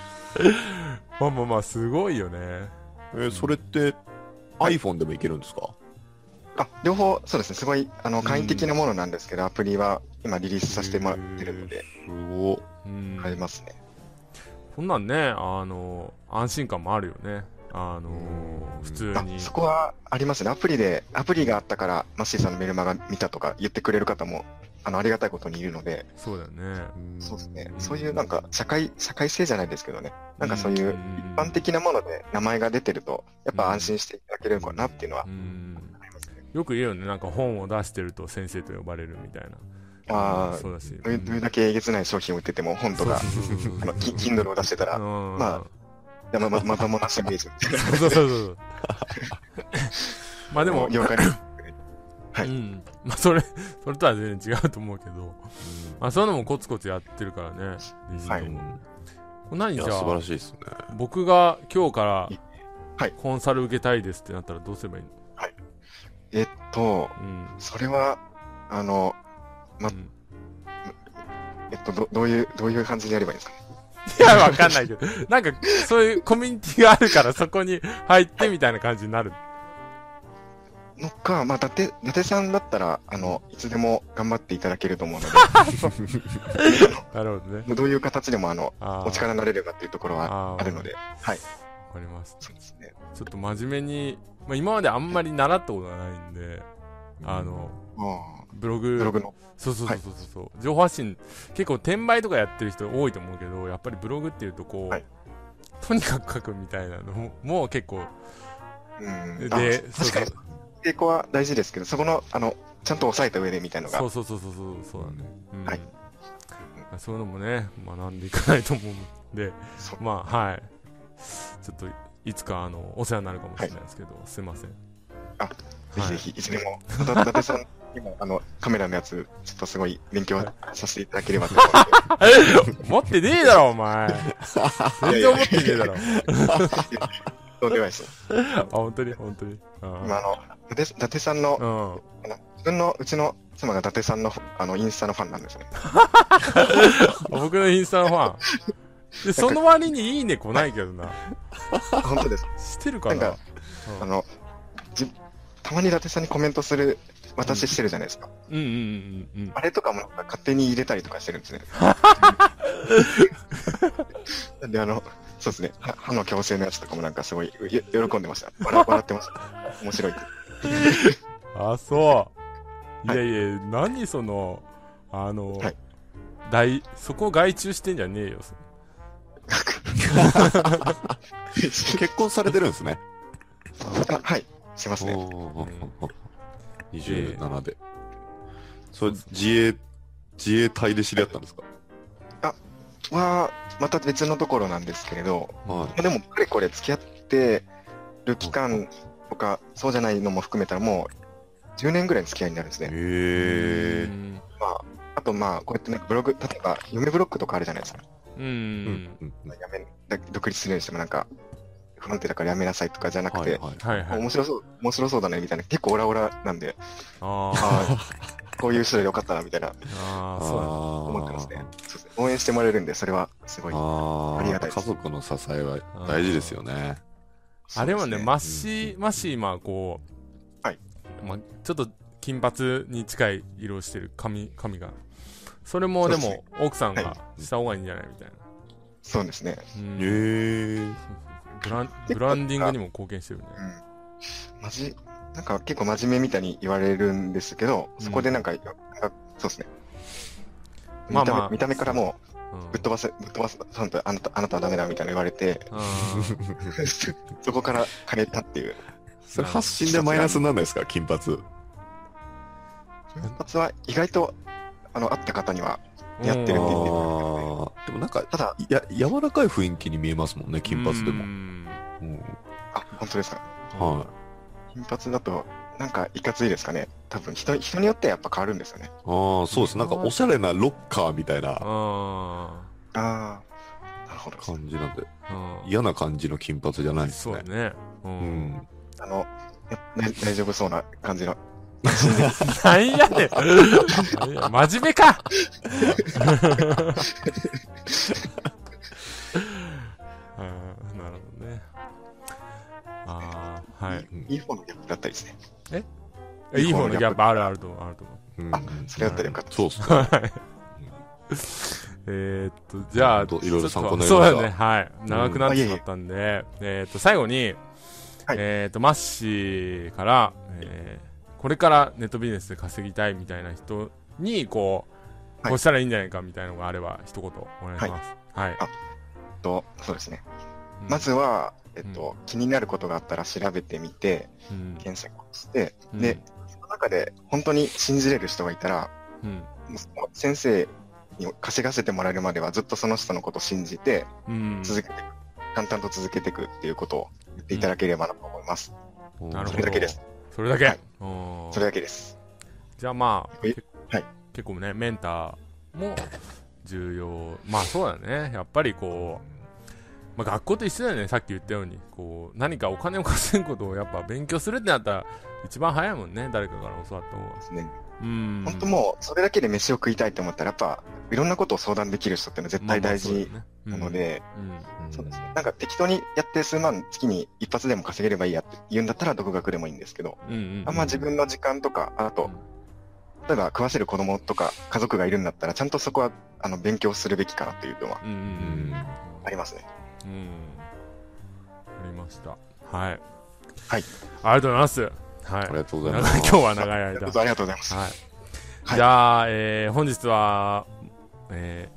まあまあまあ、すごいよね。えー、それって、iPhone でもいけるんですか？あ、両方、そうですね。すごい、あの、簡易的なものなんですけど、アプリは今リリースさせてもらってるので、すごありますね。そんなんね、あの、安心感もあるよね。あのー、普通に。そこはありますね。アプリで、アプリがあったから、マッシーさんのメルマガ見たとか言ってくれる方も、あの、ありがたいことにいるので。そうだよね。そうですね。そういうなんか、社会、社会性じゃないですけどね。なんかそういう一般的なもので名前が出てると、やっぱ安心していただけるのかなっていうのは、よく言うよね。なんか本を出してると先生と呼ばれるみたいな。ああ、そうだし。どれだけえげつない商品を売ってても、本とか、あの、Kindle を出してたら、まあ、やまままともなしイメージそうそうそうそう。まあでも、了解はい。うん。まあそれ、それとは全然違うと思うけど、うん、まあそういうのもコツコツやってるからね、はい。何じゃあ、素晴らしいですね。僕が今日から、はい。コンサル受けたいですってなったらどうすればいいの？はい。えっと、うん、それは、あの、ま、うん、えっと、ど、どういう、どういう感じでやればいいですかね？[laughs] いや、わかんないけど。なんか、そういうコミュニティがあるから、そこに入ってみたいな感じになる。のか、まあ、伊達、伊達さんだったら、あの、いつでも頑張っていただけると思うので。[laughs] なるほどね。どういう形でも、あの、お力になれればっていうところはあるので、はい。わかります。そうですね。ちょっと真面目に、まあ、今まであんまり習ったことがないんで、あの、ブログ、ブログの。そうそうそうそうそう、はい、情報発信、結構転売とかやってる人多いと思うけど、やっぱりブログっていうとこう、はい、とにかく書くみたいなのも結構、うん、で、確かに、傾向は大事ですけど、そこの、あの、ちゃんと押さえた上でみたいなのが。そうそうそうそう、そうだね。うん、はい。そういうのもね、学んでいかないと思うんで、まあ、はい。ちょっと、いつか、あの、お世話になるかもしれないですけど、はい、すいません。あ、ぜひぜひ、いつでも、伊達 [laughs] さん今、あの、カメラのやつ、ちょっとすごい勉強させていただければと思って。[laughs] 持ってねえだろ、お前。[laughs] 全然思ってねえだろ。そうではないです。あ、本当に？本当に？今、あの、伊達さんの、自分の、うちの妻が伊達さんの、あの、インスタのファンなんですね。[laughs] 僕のインスタのファン？[laughs] で、その割にいいね来ないけどな。本当です。してるかな？あの、じ、たまに伊達さんにコメントする私してるじゃないですか。うんうんうんうん。あれとかも勝手に入れたりとかしてるんですね。[laughs] で、あの、そうですね。歯の矯正のやつとかもなんかすごい喜んでました。[laughs] 笑笑ってました。面白い。[laughs] あ、そう。いやいや、何その、あの、はい、大、そこ外注してんじゃねえよ。[laughs] 結婚されてるんですね。はい、しますね。27で。それ、自衛、自衛隊で知り合ったんですか？あ、は、また別のところなんですけれど、はい、でも、かれこれ付き合ってる期間とか、そうじゃないのも含めたら、もう10年ぐらいの付き合いになるんですね。へまあ、あと、まあ、こうやってね、ブログ、例えば、夢ブロックとかあるじゃないですか。うん。やめ、独立するにしてもなんか、不安定だからやめなさいとかじゃなくて、はいはい、面白そう、面白そうだねみたいな、結構オラオラなんで、ああ [laughs] こういう人でよかったなみたいな、あそう思ってますね。そう応援してもらえるんで、それはすごいありがたい家族の支えは大事ですよね。あれもね、マッシー、マッシー、まあこう、はい。まあ、ちょっと金髪に近い色をしてる髪、髪が。それもでも、奥さんがした方がいいんじゃないみたいな。そうですね。へえ。ブランブランディングにも貢献してるね。うん。まじ、なんか結構真面目みたいに言われるんですけど、そこでなんか、うん、そうですね。まあまあ、見た目からもぶっ飛ばせ、ぶっ飛ばさんとあなた、あなたはダメだみたいな言われて、[laughs] そこから変えたっていう。それ発信でマイナスなんですか、金髪。金髪は意外と、あの、会った方にはやってるって言ってでもなんか、ただ、や、柔らかい雰囲気に見えますもんね、金髪でも。うん。あ、本当ですか？はい。金髪だと、なんか、いかついですかね。多分、人、人によってやっぱ変わるんですよね。ああ、そうです。なんか、おしゃれなロッカーみたいな。ああ。なるほど。感じなんで。嫌な感じの金髪じゃないですね。そうね。うん。あの、大丈夫そうな感じのなんやねん。真面目かあな [laughs] はい。いい方のギャップだったりですね。えいい方のギャップあるあると思う。あると思う。あ、それだったらよかった。そうっすね。えっと、じゃあ、いろいろ参考になりました。そうだね、はい。長くなってしまったんで、えっと、最後に、えっと、マッシーから、えー、これからネットビジネスで稼ぎたいみたいな人に、こう、こうしたらいいんじゃないかみたいなのがあれば、一言お願いします。はい。はい、と、そうですね。うん、まずは、えっと、うん、気になることがあったら調べてみて、うん、検索をして、で、その中で本当に信じれる人がいたら、うん、先生に稼がせてもらえるまではずっとその人のことを信じて、続けていく、淡々と続けていくっていうことを言っていただければなと思います。なるほど。それだけです。それだけ、はい、それだけです。じゃあまあ、はい、結構ね、メンターも重要。まあそうだね。やっぱりこう、まあ、学校と一緒だよね、さっき言ったように。こう、何かお金を稼ぐことをやっぱ勉強するってなったら、一番早いもんね、誰かから教わった方が。ですね。うん。本当もう、それだけで飯を食いたいと思ったら、やっぱ、いろんなことを相談できる人ってのは絶対大事なので、そうですね。なんか適当にやって数万月に一発でも稼げればいいやって言うんだったら独学でもいいんですけど、あんま自分の時間とか、あと、例えば食わせる子供とか家族がいるんだったら、ちゃんとそこはあの勉強するべきかなというのは、ありますね。うん。ありました。はい。はい。ありがとうございます。はい。ありがとうございます。[laughs] 今日は長い間。ありがとうございます。はい。じゃあ、えー、本日は、え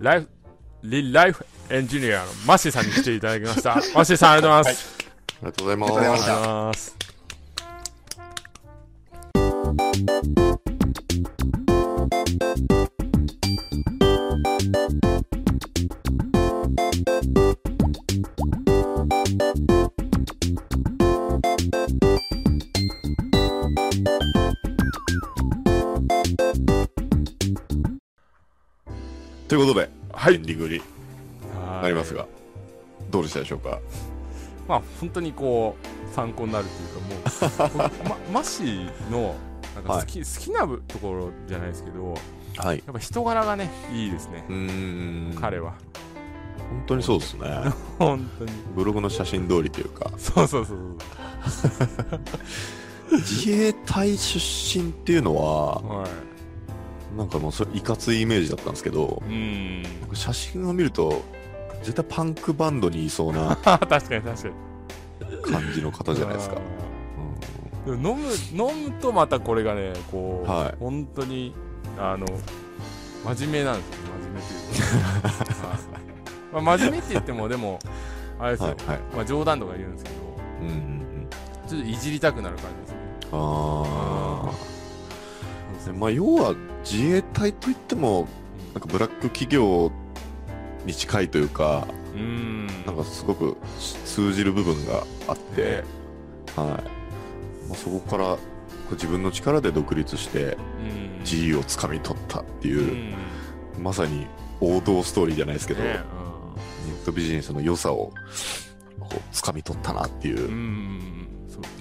ー、ライフ、リライフエンジニアのマッシーさんに来ていただきました。[laughs] マッシーさんありがとうございます。はい、ありがとうございます。ありがとうございます。ということで、はい、エンディングになりますが、どうでしたでしょうか？まあ、本当にこう、参考になるというか、もう、[laughs] ま、マシの、なんか好き、はい、好きなところじゃないですけど、はい、やっぱ人柄がね、いいですね。うん彼は。本当にそうですね。[laughs] 本当に。ブログの写真通りというか。そうそうそう。[laughs] 自衛隊出身っていうのは、はいなんかもうそれいかついイメージだったんですけど、うん、写真を見ると絶対パンクバンドにいそうな [laughs] 確かに確かに。感じの方じゃないですか、うん、でも飲む飲むとまたこれがねこう、はい、本当にあの真面目なんですよ真面目っていうか、まあ、真面目って言ってもでもあれですよ、はいはい、まあ、冗談とか言うんですけど、うんうんうん、ちょっといじりたくなる感じですね。ああまあ、要は自衛隊といってもなんかブラック企業に近いというか、うん、なんかすごく通じる部分があって、はい。まあ、そこから自分の力で独立して自由をつかみ取ったっていう、まさに王道ストーリーじゃないですけど、ね。ネットビジネスの良さをこう掴み取ったなっていう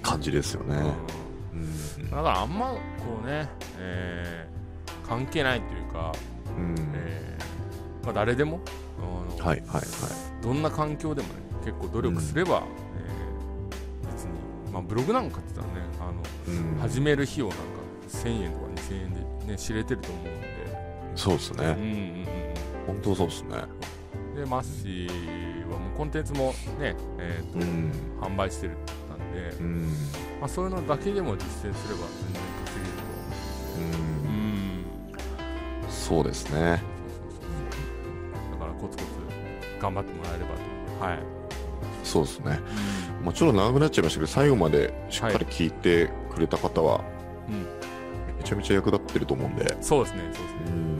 感じですよね。だからあんまこうね、えー、関係ないというか、うん。えーまあ、誰でも、はいはいはい、どんな環境でもね結構努力すれば、うん、えー、別に、まあ、ブログなんかって言ったらねあの、うん、始める費用なんか1000円とか2000円で、ね、知れてると思うんで。そうですね、うんうんうん、本当そうですね。でマッシーはもうコンテンツもね、えーと、うん、販売してる。って言ったんで、うん、まあ、そういうのだけでも実践すれば全然稼げるとうん、そうですね。だからコツコツ頑張ってもらえればと。はい。そうですね、うん、まあ、ちょっと長くなっちゃいましたけど最後までしっかり聞いてくれた方は、はい、めちゃめちゃ役立ってると思うんで。そうですねそうですね、うん。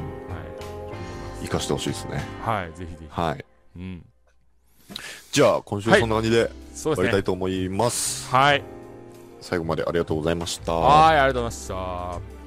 生かしてほしいですね。はい、ぜひぜひ。はい。うん。じゃあ、今週そんな感じで終わりたいと思います。はい。最後までありがとうございました。はい、ありがとうございました。